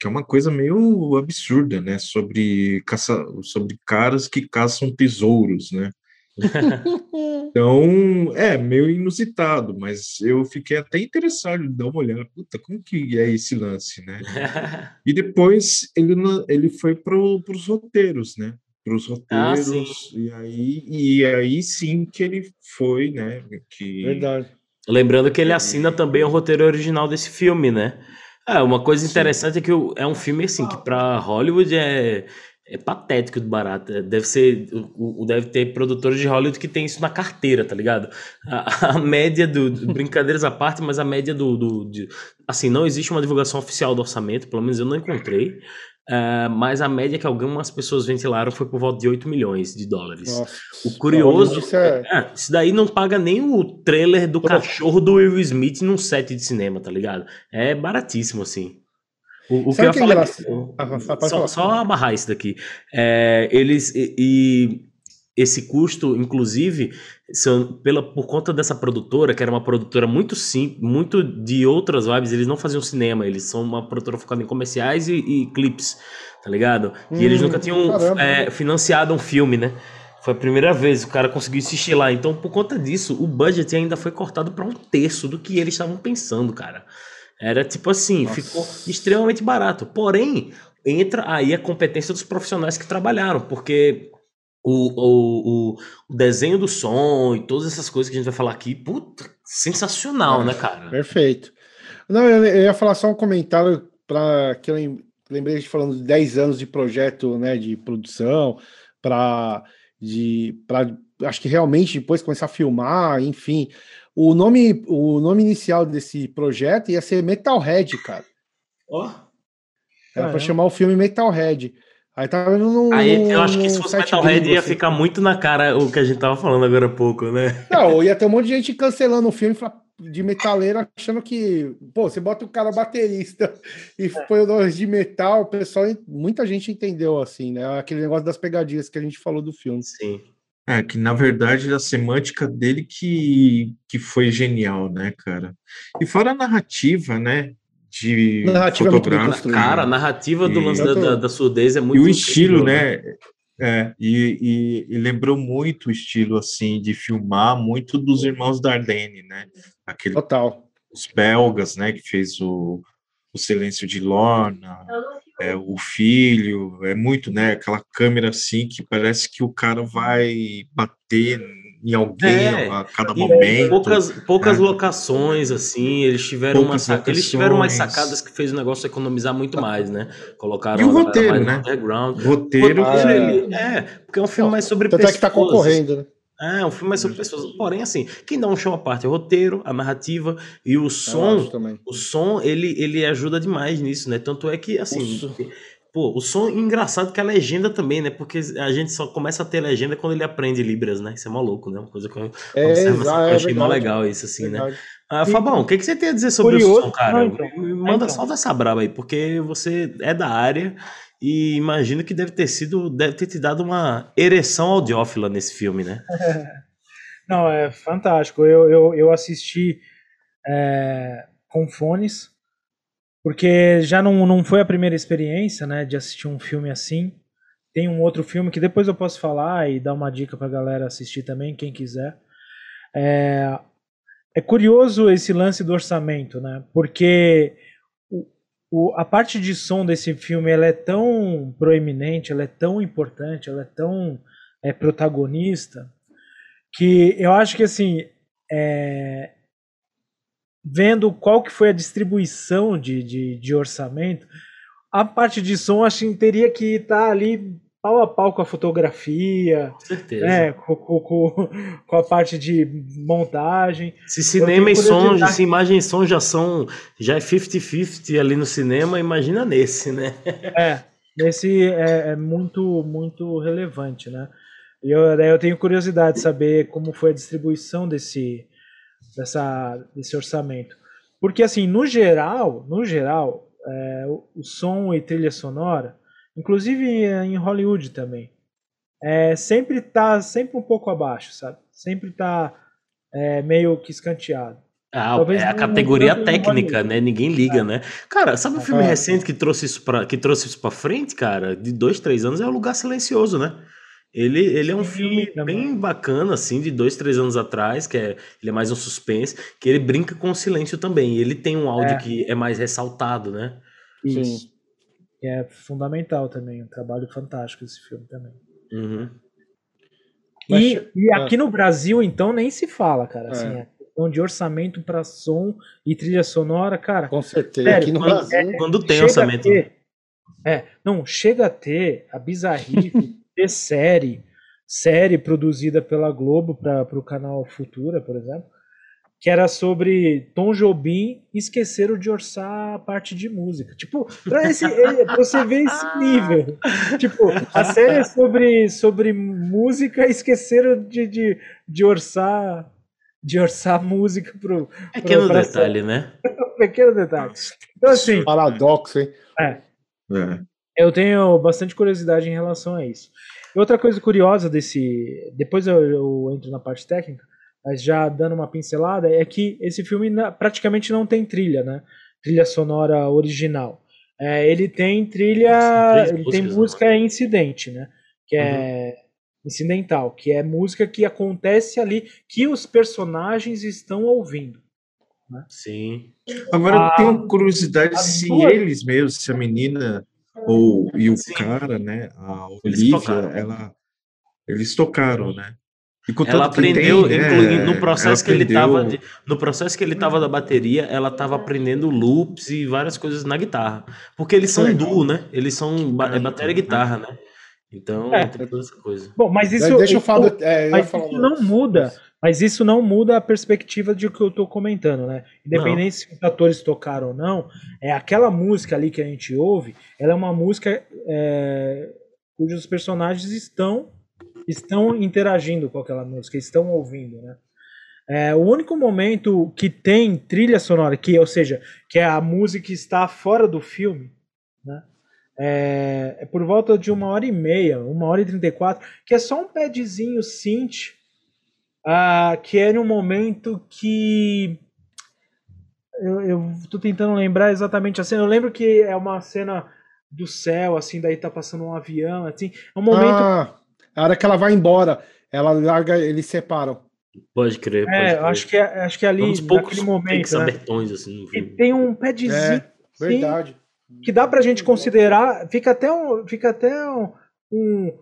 Que é uma coisa meio absurda, né? Sobre caça, sobre caras que caçam tesouros, né? Então, é meio inusitado, mas eu fiquei até interessado em dar uma olhada. Puta, como que é esse lance, né? E depois ele, ele foi para os roteiros, né? Para os Ah, roteiros, e aí, e aí sim que ele foi, né? Que, Verdade. Lembrando que ele assina também o roteiro original desse filme, né? É, uma coisa interessante é que é um filme assim que para Hollywood é, é patético de barato. É, Deve ser, o, deve ter produtores de Hollywood que tem isso na carteira, tá ligado? A, a média do brincadeiras à parte, mas a média do, do de- assim não existe uma divulgação oficial do orçamento, pelo menos eu não encontrei. é, mas a média que algumas pessoas ventilaram foi por volta de 8 milhões de dólares. Nossa. O curioso Isso é... é, isso daí não paga nem o trailer do cachorro do Will Smith num set de cinema, tá ligado? É baratíssimo, assim. O, o que eu ia que é falar. engraçado? Ah, pode só, só amarrar isso daqui. É, eles. E, e esse custo, inclusive, são, pela, por conta dessa produtora, que era uma produtora muito sim, muito de outras vibes, eles não faziam cinema, eles são uma produtora focada em comerciais e, e clipes, tá ligado? E eles Hum, nunca tinham é, financiado um filme, né? Foi a primeira vez que o cara conseguiu se estilar. Então, por conta disso, o budget ainda foi cortado para um terço do que eles estavam pensando, cara. Era tipo assim, Nossa. ficou extremamente barato. Porém, entra aí a competência dos profissionais que trabalharam, porque o, o, o, desenho do som e todas essas coisas que a gente vai falar aqui, puta, sensacional, É. né, cara? Perfeito. Não, eu, eu ia falar só um comentário para que eu lembrei de falando de 10 anos de projeto, né, de produção, para de para acho que realmente depois começar a filmar, enfim. O nome o nome inicial desse projeto ia ser Metalhead, cara. Ó. Era para chamar o filme Metalhead. Aí tava vendo num, Aí eu acho que se fosse Metalhead gringo, ia assim. ficar muito na cara o que a gente tava falando agora há pouco, né? Não, ia ter um monte de gente cancelando o filme de metaleiro, achando que, pô, você bota o cara baterista e põe o nome de metal, o pessoal, muita gente entendeu assim, né? Aquele negócio das pegadinhas que a gente falou do filme. Sim. É, que na verdade a semântica dele que, que foi genial, né, cara? E fora a narrativa, né? De Narrativa é fotográfica. Cara, a narrativa do E- lance da, da, da surdez é muito e o estilo, incrível, né? É, e, e- e lembrou muito o estilo, assim, de filmar muito dos Irmãos Dardenne, né? Aquele, Total. os belgas, né? Que fez o, o Silêncio de Lorna, é, o Filho, é muito, né? Aquela câmera, assim, que parece que o cara vai bater em alguém É, a cada momento. poucas, poucas né? locações, assim, eles tiveram, uma, saca- eles tiveram umas locações. sacadas que fez o negócio economizar muito mais, né? Colocaram E o roteiro, mais no né? underground. Roteiro, O roteiro, é. ele- é, porque é um filme mais sobre Tanto pessoas. é que tá concorrendo, né? É, um filme mais sobre pessoas. Porém, assim, quem dá um show à parte é o roteiro, a narrativa e o som. O som, ele, ele ajuda demais nisso, né? Tanto é que, assim. O som. Pô, o som engraçado que a legenda também, né? Porque a gente só começa a ter legenda quando ele aprende Libras, né? Isso é maluco, né? Uma coisa que eu, É, observo, assim, eu é achei mó verdade. legal isso, assim, né? Ah, Fabão, o que, que você tem a dizer sobre o Curioso- som, cara? Não, então. Manda, Então. solta essa braba aí, porque você é da área e imagino que deve ter sido, deve ter te dado uma ereção audiófila nesse filme, né? Não, é fantástico. Eu, eu, eu assisti é, com fones, porque já não, não foi a primeira experiência, né, de assistir um filme assim. Tem um outro filme que depois eu posso falar e dar uma dica pra galera assistir também, quem quiser. É, é curioso esse lance do orçamento, né? Porque o, a parte de som desse filme ela é tão proeminente, ela é tão importante, ela é tão é, protagonista que eu acho que assim é, vendo qual que foi a distribuição de, de, de orçamento a parte de som acho que teria que estar ali pau a pau com a fotografia Com certeza. né, com, com, com, a parte de montagem Se cinema e som, curiosidade. se imagem e som já são já é 50-50 ali no cinema, imagina nesse, né? É, esse é, é muito, muito relevante, né? E eu, eu tenho curiosidade de saber como foi a distribuição desse, dessa, desse orçamento. Porque, assim, no geral, no geral, é, o, o som e trilha sonora, inclusive em Hollywood também, é, sempre tá sempre um pouco abaixo, sabe? Sempre tá é, meio que escanteado. Ah, Talvez é a categoria técnica, né? Ninguém liga, né? Cara, sabe um filme É. recente que trouxe isso para que trouxe isso para frente, cara? De dois, três anos é o Lugar Silencioso, né? Ele, ele é um Sim, filme também. bem bacana, assim, de dois, três anos atrás, que é, ele é mais um suspense, que ele brinca com o silêncio também. Ele tem um áudio É. que é mais ressaltado, né? Sim. Isso. Que é fundamental também, um trabalho fantástico esse filme também. Uhum. Mas- E, e ah. aqui no Brasil, então, nem se fala, cara. É. Assim, a questão de orçamento para som e trilha sonora, cara. Com certeza. Sério, Aqui no quando- Brasil. Quando tem orçamento. Ter, é, não, chega a ter a bizarrice de série, série produzida pela Globo para o canal Futura, por exemplo, que era sobre Tom Jobim esqueceram de orçar a parte de música. Tipo, pra, esse, é, pra você ver esse nível. Tipo, a série é sobre, sobre música, esqueceram de, de, de orçar de orçar música pro Pequeno pra- detalhe, né? pequeno detalhe. Então, assim, Paradoxo, hein? É. eu tenho bastante curiosidade em relação a isso. E outra coisa curiosa desse. Depois eu, eu entro na parte técnica, mas já dando uma pincelada, é que esse filme praticamente não tem trilha, né? Trilha sonora original. É, ele tem trilha. Três Ele tem músicas, música incidente, né? Que é incidental, que é música que acontece ali, que os personagens estão ouvindo. Sim. Agora eu A- tenho curiosidade a se duas- eles mesmos, se a menina ou e o Sim. cara, né, a Eles Olivia, tocaram. ela eles tocaram, né? Ela aprendeu tem, é, no processo que ele estava no processo que ele tava da bateria ela estava aprendendo loops e várias coisas na guitarra. Porque eles são duo né? Eles são é. bateria e guitarra né? Então é. tem toda essa coisa. Bom mas isso deixa eu falar é, mas isso não muda mas isso não muda a perspectiva de que eu estou comentando, né? Independente não. se os atores tocaram ou não, é aquela música ali que a gente ouve, ela é uma música é, cujos personagens estão estão interagindo com aquela música, estão ouvindo, né? É, o único momento que tem trilha sonora, que, ou seja, que é a música que está fora do filme, né? É, é por volta de uma hora e meia, uma hora e trinta e quatro, que é só um padzinho synth ah, que é no momento que eu, eu tô tentando lembrar exatamente a cena. Eu lembro que é uma cena do céu, assim, daí tá passando um avião, assim. É um momento. Ah, a hora que ela vai embora, ela larga, eles separam. Pode crer. Pode é, crer. acho que é, acho que é ali, poucos naquele momento. Né? assim, e tem um padzinho. É, verdade. Que dá pra gente considerar. Fica até um. Fica até um, um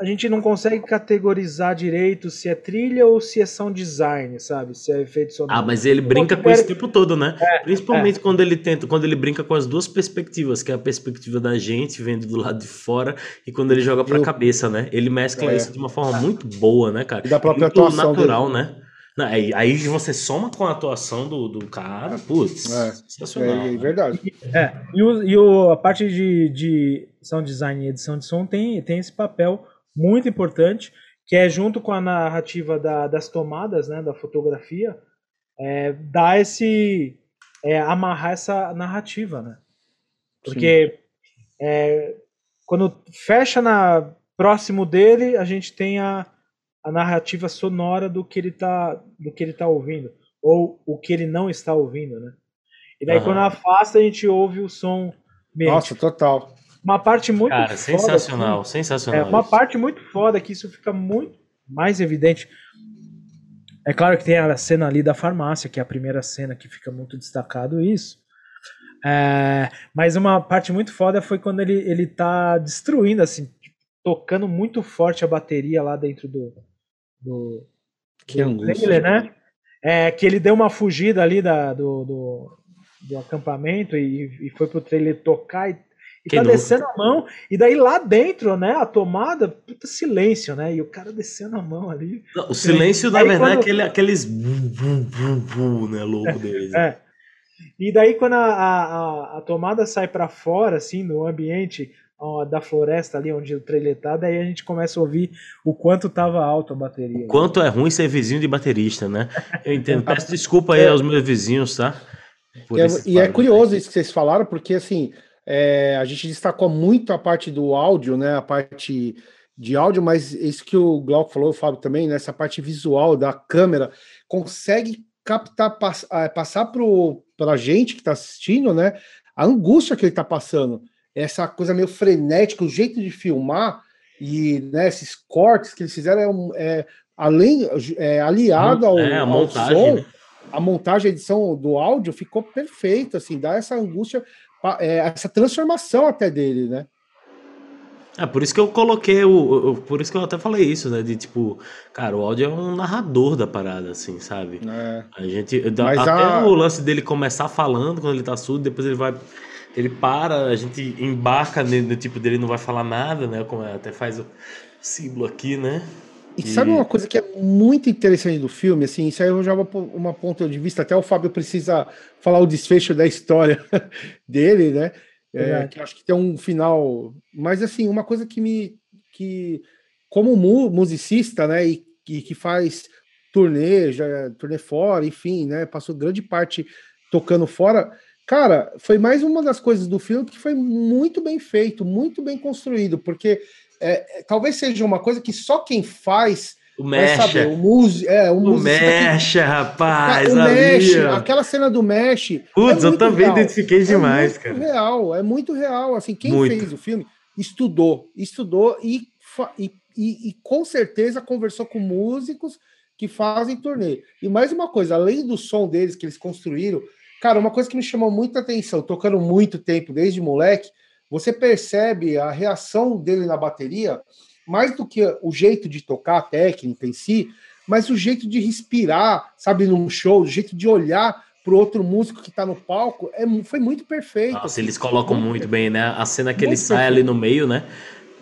a gente não consegue categorizar direito se é trilha ou se é sound design, sabe? Se é efeito sonoro. Ah, mas ele brinca com isso o tempo todo, né? É, Principalmente é. quando ele tenta, quando ele brinca com as duas perspectivas, que é a perspectiva da gente vendo do lado de fora e quando ele joga pra Eu... cabeça, né? Ele mescla é. isso de uma forma muito boa, né, cara? E da própria muito atuação natural, dele. né? Não, aí, aí você soma com a atuação do, do cara, putz, é, sensacional. É, é verdade. É, e, o, e o, a parte de, de sound design e edição de som tem, tem esse papel muito importante, que é junto com a narrativa da, das tomadas, né, da fotografia, é, dar esse é, amarrar essa narrativa, né? Porque é, quando fecha na próximo dele, a gente tem a, a narrativa sonora do que ele tá do que ele tá ouvindo ou o que ele não está ouvindo, né? E daí quando afasta a gente ouve o som mesmo. Nossa, total. Uma parte muito Cara, foda, sensacional, assim, sensacional. É, uma isso. parte muito foda que isso fica muito mais evidente. É claro que tem a cena ali da farmácia, que é a primeira cena que fica muito destacado isso. É, mas uma parte muito foda foi quando ele, ele tá destruindo, assim, tocando muito forte a bateria lá dentro do. do que do trailer, né? É, que ele deu uma fugida ali da, do, do, do acampamento e, e foi pro trailer tocar e e que tá novo. descendo a mão, e daí lá dentro, né, a tomada, puta silêncio, né? E o cara descendo a mão ali. Não, o silêncio, na verdade, quando... é aquele, aqueles né, louco deles. É. E daí quando a, a, a tomada sai para fora, assim, no ambiente ó, da floresta ali onde o trailer tá, daí a gente começa a ouvir o quanto tava alto a bateria. O quanto é ruim ser vizinho de baterista, né? Eu entendo. Peço desculpa aí aos meus vizinhos, tá? É, e é curioso isso que vocês falaram, porque assim é, a gente destacou muito a parte do áudio, né? A parte de áudio, mas isso que o Glauco falou, o Fábio também, nessa né, parte visual da câmera, consegue captar, pass, é, passar para a gente que está assistindo, né? A angústia que ele está passando, essa coisa meio frenética, o jeito de filmar e né, esses cortes que eles fizeram é, é além é, aliado ao, é, a montagem, som, né? a montagem, a edição do áudio ficou perfeita, assim, dá essa angústia essa transformação até dele, né? É, por isso que eu coloquei o. Por isso que eu até falei isso, né? De tipo, cara, o áudio é um narrador da parada, assim, sabe? É. A gente. Mas até a... o lance dele começar falando quando ele tá surdo, depois ele vai. Ele para, a gente embarca no, no tipo dele não vai falar nada, né? Como é, até faz o símbolo aqui, né? E, sabe uma coisa que é muito interessante do filme, assim, isso aí eu já vou uma ponto de vista, até o Fábio precisa falar o desfecho da história dele, né? É, que acho que tem um final. Mas assim, uma coisa que me. que Como mu musicista, né? E, e que faz turnê, já, turnê fora, enfim, né? Passou grande parte tocando fora. Cara, foi mais uma das coisas do filme que foi muito bem feito, muito bem construído, porque é, é, talvez seja uma coisa que só quem faz o Mecha. O, mus, é, o, o Mecha, rapaz. O Mesh, aquela cena do Mesh. Putz, é eu também real. identifiquei demais, é cara. real, é muito real. Assim, quem muito. fez o filme estudou, estudou e, e, e, e, com certeza conversou com músicos que fazem turnê. E mais uma coisa, além do som deles que eles construíram, cara, uma coisa que me chamou muita atenção, tocando muito tempo desde moleque, você percebe a reação dele na bateria, mais do que o jeito de tocar, a técnica em si, mas o jeito de respirar, sabe, num show, o jeito de olhar pro outro músico que tá no palco, é, foi muito perfeito. Nossa, assim, eles colocam muito, bem, né? A cena que muito ele sai perfeito. ali no meio, né?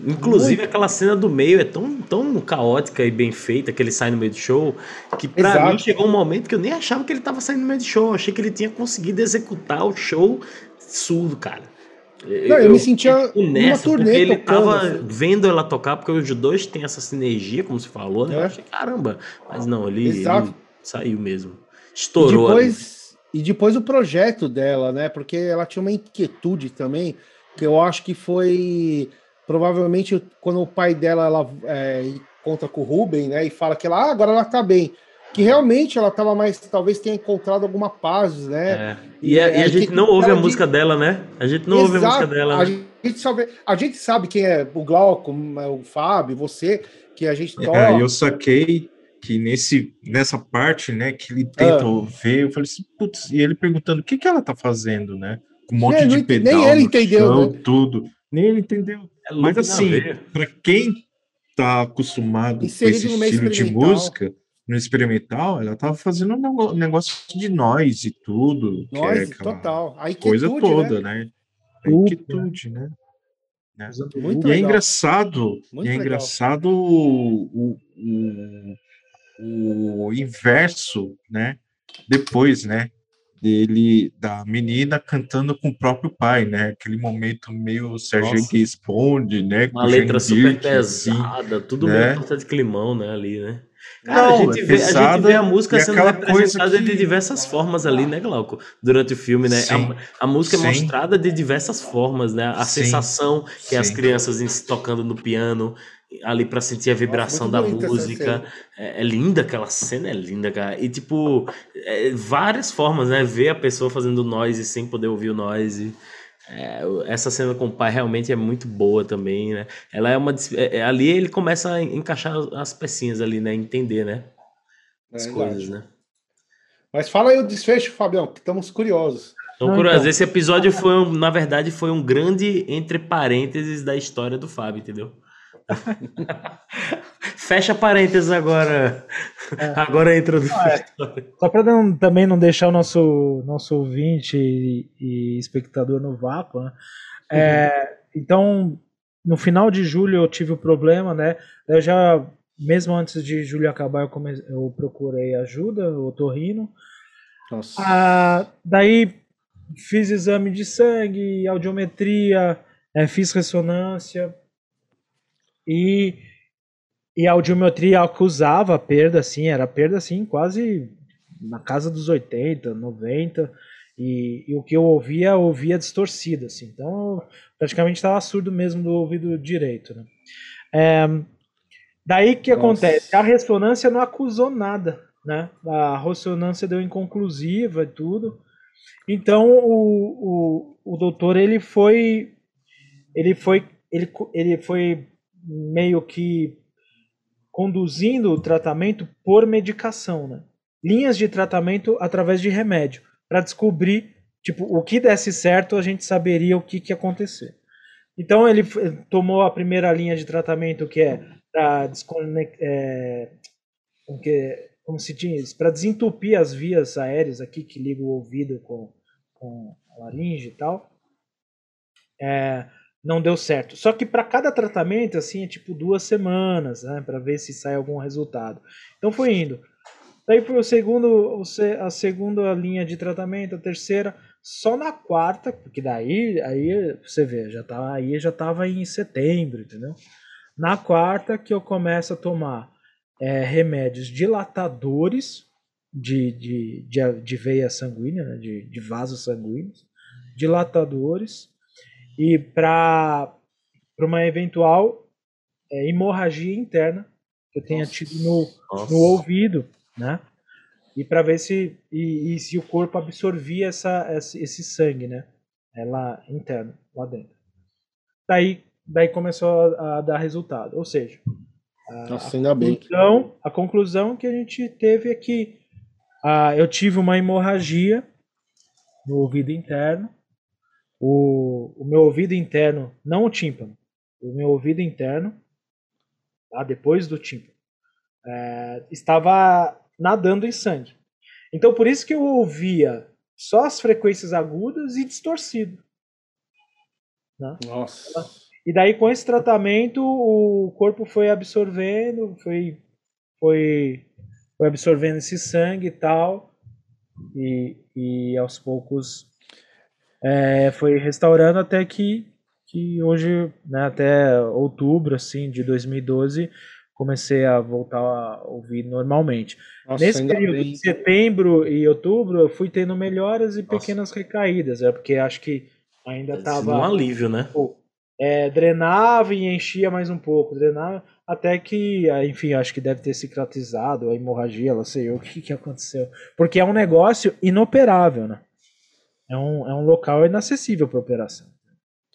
Inclusive, muito. aquela cena do meio é tão, tão caótica e bem feita que ele sai no meio do show, que pra Exato. mim chegou um momento que eu nem achava que ele tava saindo no meio do show. Eu achei que ele tinha conseguido executar o show surdo, cara. Não, eu, eu, me sentia nessa, porque ele tava assim. vendo ela tocar, porque os dois têm essa sinergia, como se falou, né? É. Eu achei, caramba. Mas não, ele, ele saiu mesmo. Estourou. E depois, e depois o projeto dela, né? Porque ela tinha uma inquietude também, que eu acho que foi provavelmente quando o pai dela ela é, conta com o Ruben, né, e fala que ela ah, agora ela tá bem, que realmente ela estava mais, talvez tenha encontrado alguma paz, né? É. E, e, a, e, a, gente não ouve a de... música dela, né? A gente não Exato. ouve a música dela. A, né? gente sabe, a gente sabe quem é o Glauco, o Fábio, você, que a gente toca. É, eu saquei que nesse, nessa parte, né, que ele tenta ah. ver, eu falei assim, putz, e ele perguntando o que que ela tá fazendo, né? Com um monte é, de pedal, nem ele entendeu, chão, né? tudo. Nem ele entendeu. É Mas assim, para quem tá acostumado Inserido com esse estilo de música, no experimental, ela tava fazendo um negócio de nós e tudo. Nós, é total. A coisa toda, né? né? A inquietude, né? né? Muito e é legal. é engraçado, Muito e é legal. engraçado o, o, o, o inverso, né? Depois, né? dele, da menina cantando com o próprio pai, né? Aquele momento meio Sérgio que responde, né? Uma letra super assim, pesada, assim, tudo né? meio torta de climão, né? Ali, né? Cara, Não, a, gente é vê, a gente vê a música sendo representada que... de diversas formas ali, né, Glauco? Durante o filme, né? A, a, música é Sim. é mostrada de diversas formas, né? A Sim. sensação que Sim. as crianças tocando no piano, ali para sentir a vibração Nossa, da música. É, é, linda aquela cena, é linda, cara. E tipo, é, várias formas, né? Ver a pessoa fazendo noise sem poder ouvir o noise. É, essa cena com o pai realmente é muito boa também, né? Ela é uma. É, é, ali ele começa a encaixar as pecinhas ali, né? Entender, né? As coisas, né? Mas fala aí o desfecho, Fabião, que estamos curiosos. Então, curiosos. Então. Esse episódio foi, um, na verdade, foi um grande entre parênteses da história do Fábio, entendeu? Fecha parênteses agora. É. Agora entra no. É. Só para também não deixar o nosso, nosso ouvinte e, e espectador no vácuo, né? Uhum. É, então, no final de julho eu tive o problema, né? Eu já, mesmo antes de julho acabar, eu, eu procurei ajuda, o torrino. Nossa. Ah, daí fiz exame de sangue, audiometria, é, fiz ressonância. E, e a audiometria acusava perda, assim, era perda, assim, quase na casa dos 80, 90. E, e o que eu ouvia, eu ouvia distorcido, assim. Então, praticamente estava surdo mesmo do ouvido direito, né? É, daí que Nossa. acontece? A ressonância não acusou nada, né? A ressonância deu inconclusiva e tudo. Então o, o, o doutor ele foi ele foi ele, ele foi meio que conduzindo o tratamento por medicação, né? Linhas de tratamento através de remédio, para descobrir, tipo, o que desse certo, a gente saberia o que, que ia acontecer. Então ele tomou a primeira linha de tratamento que é para desconectar, é, como se diz, para desentupir as vias aéreas aqui que ligam o ouvido com, com a laringe e tal. É, não deu certo. Só que para cada tratamento, assim, é tipo duas semanas, né? Para ver se sai algum resultado. Então foi indo. Daí foi o segundo, a segunda linha de tratamento, a terceira, só na quarta, porque daí aí você vê, já tá, aí já tava em setembro, entendeu? Na quarta que eu começo a tomar é, remédios dilatadores de, de, de, de veia sanguínea, né? de, de vasos sanguíneos, dilatadores e para uma eventual é, hemorragia interna que eu tenha Nossa. tido no, no ouvido, né? E para ver se e, e, se o corpo absorvia essa, esse, esse sangue, né? É lá interno, lá dentro. Daí, daí começou a, a dar resultado. Ou seja, a, Nossa, a, conclusão, a conclusão que a gente teve é que a, eu tive uma hemorragia no ouvido interno o, o meu ouvido interno, não o tímpano, o meu ouvido interno, tá? depois do tímpano, é, estava nadando em sangue. Então por isso que eu ouvia só as frequências agudas e distorcido. Né? Nossa. E daí com esse tratamento o corpo foi absorvendo, foi, foi, foi absorvendo esse sangue e tal, e, e aos poucos é, foi restaurando até que, que hoje, né, até outubro assim de 2012, comecei a voltar a ouvir normalmente. Nossa, Nesse período bem. de setembro e outubro, eu fui tendo melhoras e Nossa. pequenas recaídas, é porque acho que ainda estava um alívio, né? é, drenava e enchia mais um pouco, drenava até que, enfim, acho que deve ter cicatrizado a hemorragia, não sei o que, que aconteceu, porque é um negócio inoperável, né? É um, é um local inacessível para operação.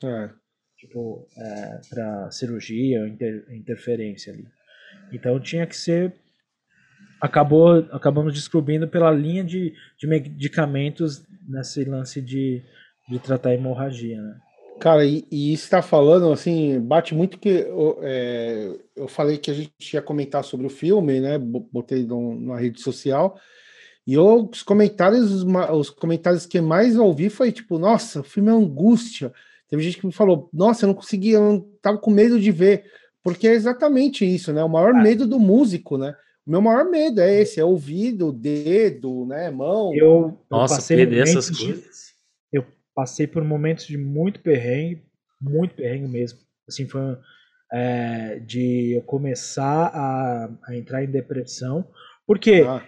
É. Tipo, é, para cirurgia, inter, interferência ali. Então tinha que ser. Acabou, acabamos descobrindo pela linha de, de medicamentos nesse lance de, de tratar hemorragia, né? Cara, e, e está falando assim, bate muito que eu, é, eu falei que a gente ia comentar sobre o filme, né? Botei no, na rede social. E eu, os comentários, os, os, comentários que mais ouvi foi tipo, nossa, o filme é angústia. Teve gente que me falou, nossa, eu não conseguia, eu não tava com medo de ver. Porque é exatamente isso, né? O maior é. medo do músico, né? O meu maior medo é esse, é ouvido, dedo, né, mão. Eu, eu Nossa, perder essas coisas. Eu passei por momentos de muito perrengue, muito perrengue mesmo. Assim, foi é, de eu começar a, a, entrar em depressão. Porque, ah,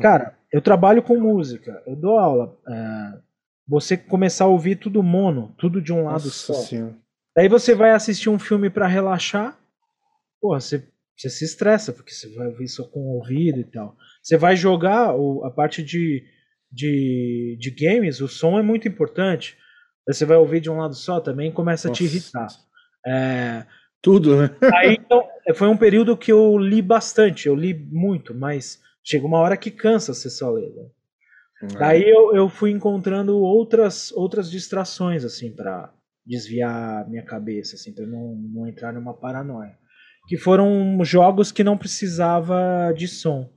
cara, eu trabalho com música, eu dou aula. É, você começar a ouvir tudo mono, tudo de um lado Nossa só. Senhora. Daí você vai assistir um filme para relaxar, porra, você, você se estressa, porque você vai ouvir só com o ouvido e tal. Você vai jogar o, a parte de, de, de games, o som é muito importante. Você vai ouvir de um lado só também começa Nossa. a te irritar. É, Tudo, né? aí, então, foi um período que eu li bastante, eu li muito, mas chega uma hora que cansa você só ler. Né? É. Daí eu, eu fui encontrando outras, outras distrações, assim, para desviar minha cabeça, assim, pra não, não entrar numa paranoia que foram jogos que não precisava de som,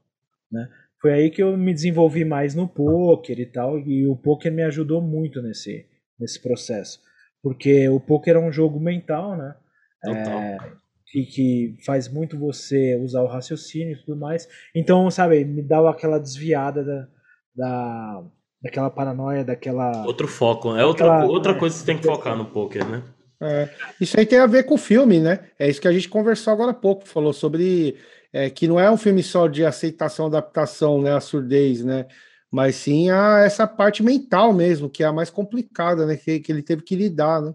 né? Foi aí que eu me desenvolvi mais no poker e tal, e o poker me ajudou muito nesse, nesse processo, porque o poker é um jogo mental, né? Total. É, e que faz muito você usar o raciocínio e tudo mais. Então, sabe, me dava aquela desviada da, da daquela paranoia, daquela. Outro foco, é outra, daquela, outra coisa que você tem que focar no poker, né? É, isso aí tem a ver com o filme, né? É isso que a gente conversou agora há pouco, falou sobre é, que não é um filme só de aceitação, adaptação, né? A surdez, né? Mas sim a, essa parte mental mesmo, que é a mais complicada, né? Que, que ele teve que lidar, né?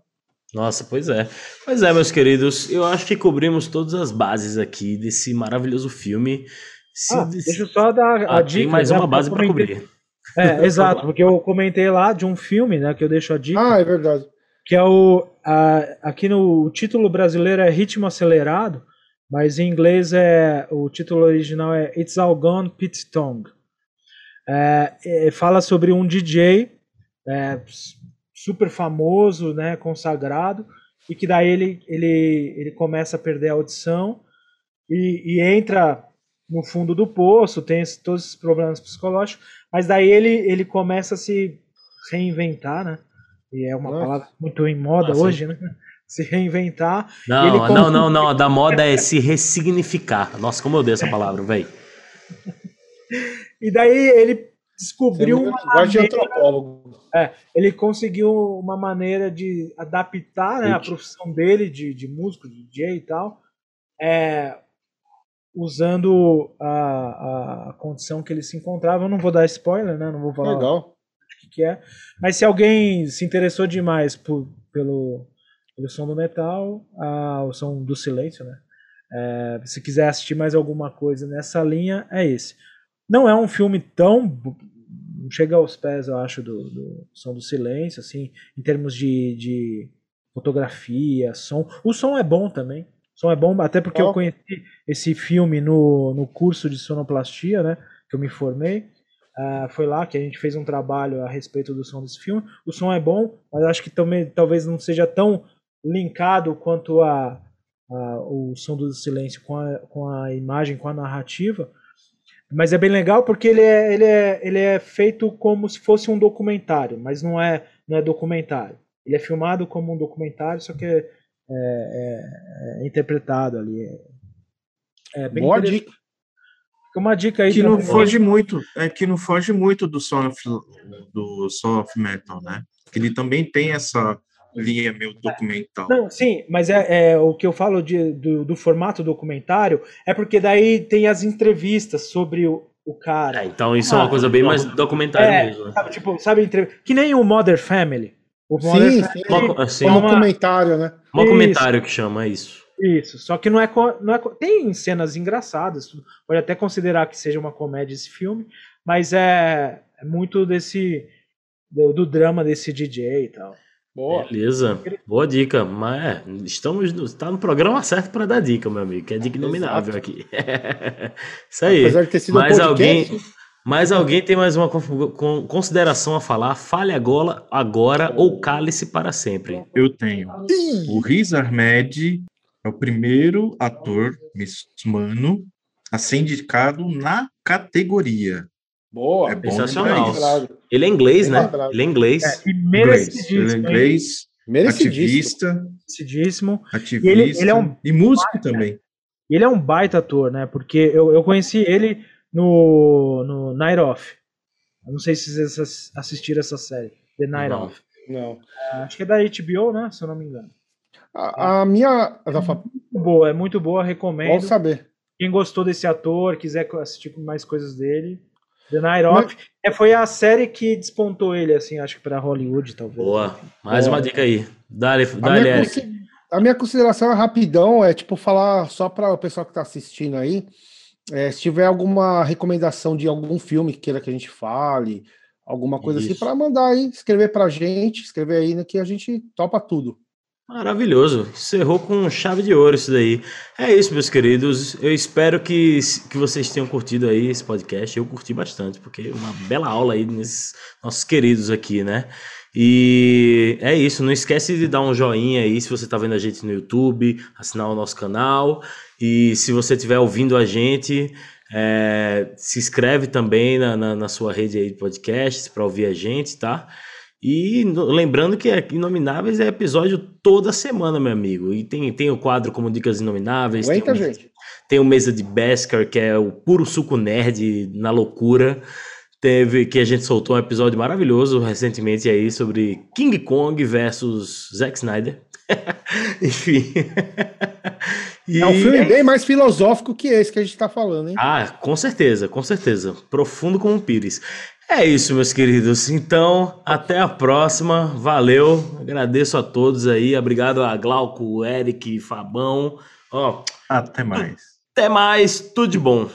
Nossa, pois é. Pois é, meus queridos, eu acho que cobrimos todas as bases aqui desse maravilhoso filme. Se, ah, deixa eu só dar a ah, dica. Tem mais uma base para cobrir. É, exato, porque eu comentei lá de um filme, né, que eu deixo a dica. Ah, é verdade que é o a, aqui no o título brasileiro é Ritmo Acelerado, mas em inglês é o título original é It's All Gone Pete Tong. É, é, fala sobre um DJ é, super famoso, né, consagrado, e que daí ele, ele, ele começa a perder a audição e, e entra no fundo do poço, tem esse, todos esses problemas psicológicos, mas daí ele, ele começa a se reinventar, né? e é uma Nossa. palavra muito em moda Nossa. hoje, né? Se reinventar. Não, não, não, não. A da moda é se ressignificar. Nossa, como eu odeio essa palavra, velho. e daí ele descobriu uma maneira, é, ele conseguiu uma maneira de adaptar né, a profissão dele de, de músico, de DJ e tal, é, usando a, a condição que ele se encontrava. Eu não vou dar spoiler, né? Não vou falar. Legal que é. Mas se alguém se interessou demais por, pelo, pelo som do metal, ah, o som do silêncio, né? É, se quiser assistir mais alguma coisa nessa linha, é esse. Não é um filme tão. Chega aos pés, eu acho, do, do som do silêncio, assim, em termos de, de fotografia, som. O som é bom também. O som é bom, até porque oh. eu conheci esse filme no, no curso de sonoplastia, né? Que eu me formei. Uh, foi lá que a gente fez um trabalho a respeito do som desse filme. O som é bom, mas acho que também talvez não seja tão linkado quanto a, a, o som do silêncio com a, com a imagem, com a narrativa. Mas é bem legal porque ele é, ele, é, ele é feito como se fosse um documentário, mas não é, não é documentário. Ele é filmado como um documentário, só que é, é, é, é interpretado ali. É, é bem Boa dica. Fica uma dica aí. Que não foge muito, é que não foge muito do soft, do soft metal, né? Que ele também tem essa linha meio documental. Não, sim, mas é, é o que eu falo de, do, do, formato documentário é porque daí tem as entrevistas sobre o, o cara. É, então isso ah, é uma coisa bem mais documentário é, mesmo. Sabe, tipo, sabe, que nem o Mother Family. O Mother sim, Family sim. Assim, um documentário, né? Um documentário que chama isso. Isso, só que não é, não é. Tem cenas engraçadas, pode até considerar que seja uma comédia esse filme, mas é, é muito desse. Do, do, drama desse DJ e tal. Boa. Beleza, boa dica. Mas é, estamos no, tá no programa certo para dar dica, meu amigo, que é dica inominável aqui. Isso aí. Apesar de ter sido mais um alguém, mais alguém tem mais uma consideração a falar? Fale agora, agora ou cale-se para sempre. Eu tenho. O Riz Ahmed é o primeiro ator muçulmano a ser indicado na categoria. Boa, é bom sensacional. Ele é inglês, né? Ele é inglês. É, e merecidíssimo. Ele é inglês, ativista, merecidíssimo. ativista e, ele, ele é um e músico baita, também. E ele é um baita ator, né? Porque eu, eu conheci ele no, no Night Off. Eu não sei se vocês assistiram essa série, The Night não. Off. Não. É, acho que é da HBO, né? Se eu não me engano. A, a minha. É muito boa, é muito boa, recomendo. Bom saber. Quem gostou desse ator, quiser assistir mais coisas dele. The Night Off é, foi a série que despontou ele, assim, acho que para Hollywood, talvez. Boa. Mais uma dica aí. Dale, dale a, minha a minha consideração é rapidão, é tipo falar só para o pessoal que está assistindo aí. É, se tiver alguma recomendação de algum filme que queira que a gente fale, alguma coisa assim, Isso. assim, para mandar aí, escrever para a gente, escrever aí né, que a gente topa tudo. Maravilhoso. Encerrou com chave de ouro isso daí. É isso, meus queridos. Eu espero que, que vocês tenham curtido aí esse podcast. Eu curti bastante, porque é uma bela aula aí nesses nossos queridos aqui, né? E é isso. Não esquece de dar um joinha aí se você está vendo a gente no YouTube, assinar o nosso canal. E se você estiver ouvindo a gente, é, se inscreve também na, na, na sua rede aí de podcasts para ouvir a gente, tá? E lembrando que é Inomináveis é episódio toda semana, meu amigo. E tem, tem o quadro como Dicas Inomináveis. Aguenta, tem, o, gente. tem o Mesa de Beskar, que é o puro suco nerd na loucura. Teve que a gente soltou um episódio maravilhoso recentemente aí sobre King Kong versus Zack Snyder. Enfim. e... É um filme bem mais filosófico que esse que a gente está falando, hein? Ah, com certeza, com certeza. Profundo como um pires. É isso, meus queridos. Então, até a próxima. Valeu. Agradeço a todos aí. Obrigado a Glauco, Eric, Fabão. Ó, até mais. Até mais. Tudo de bom.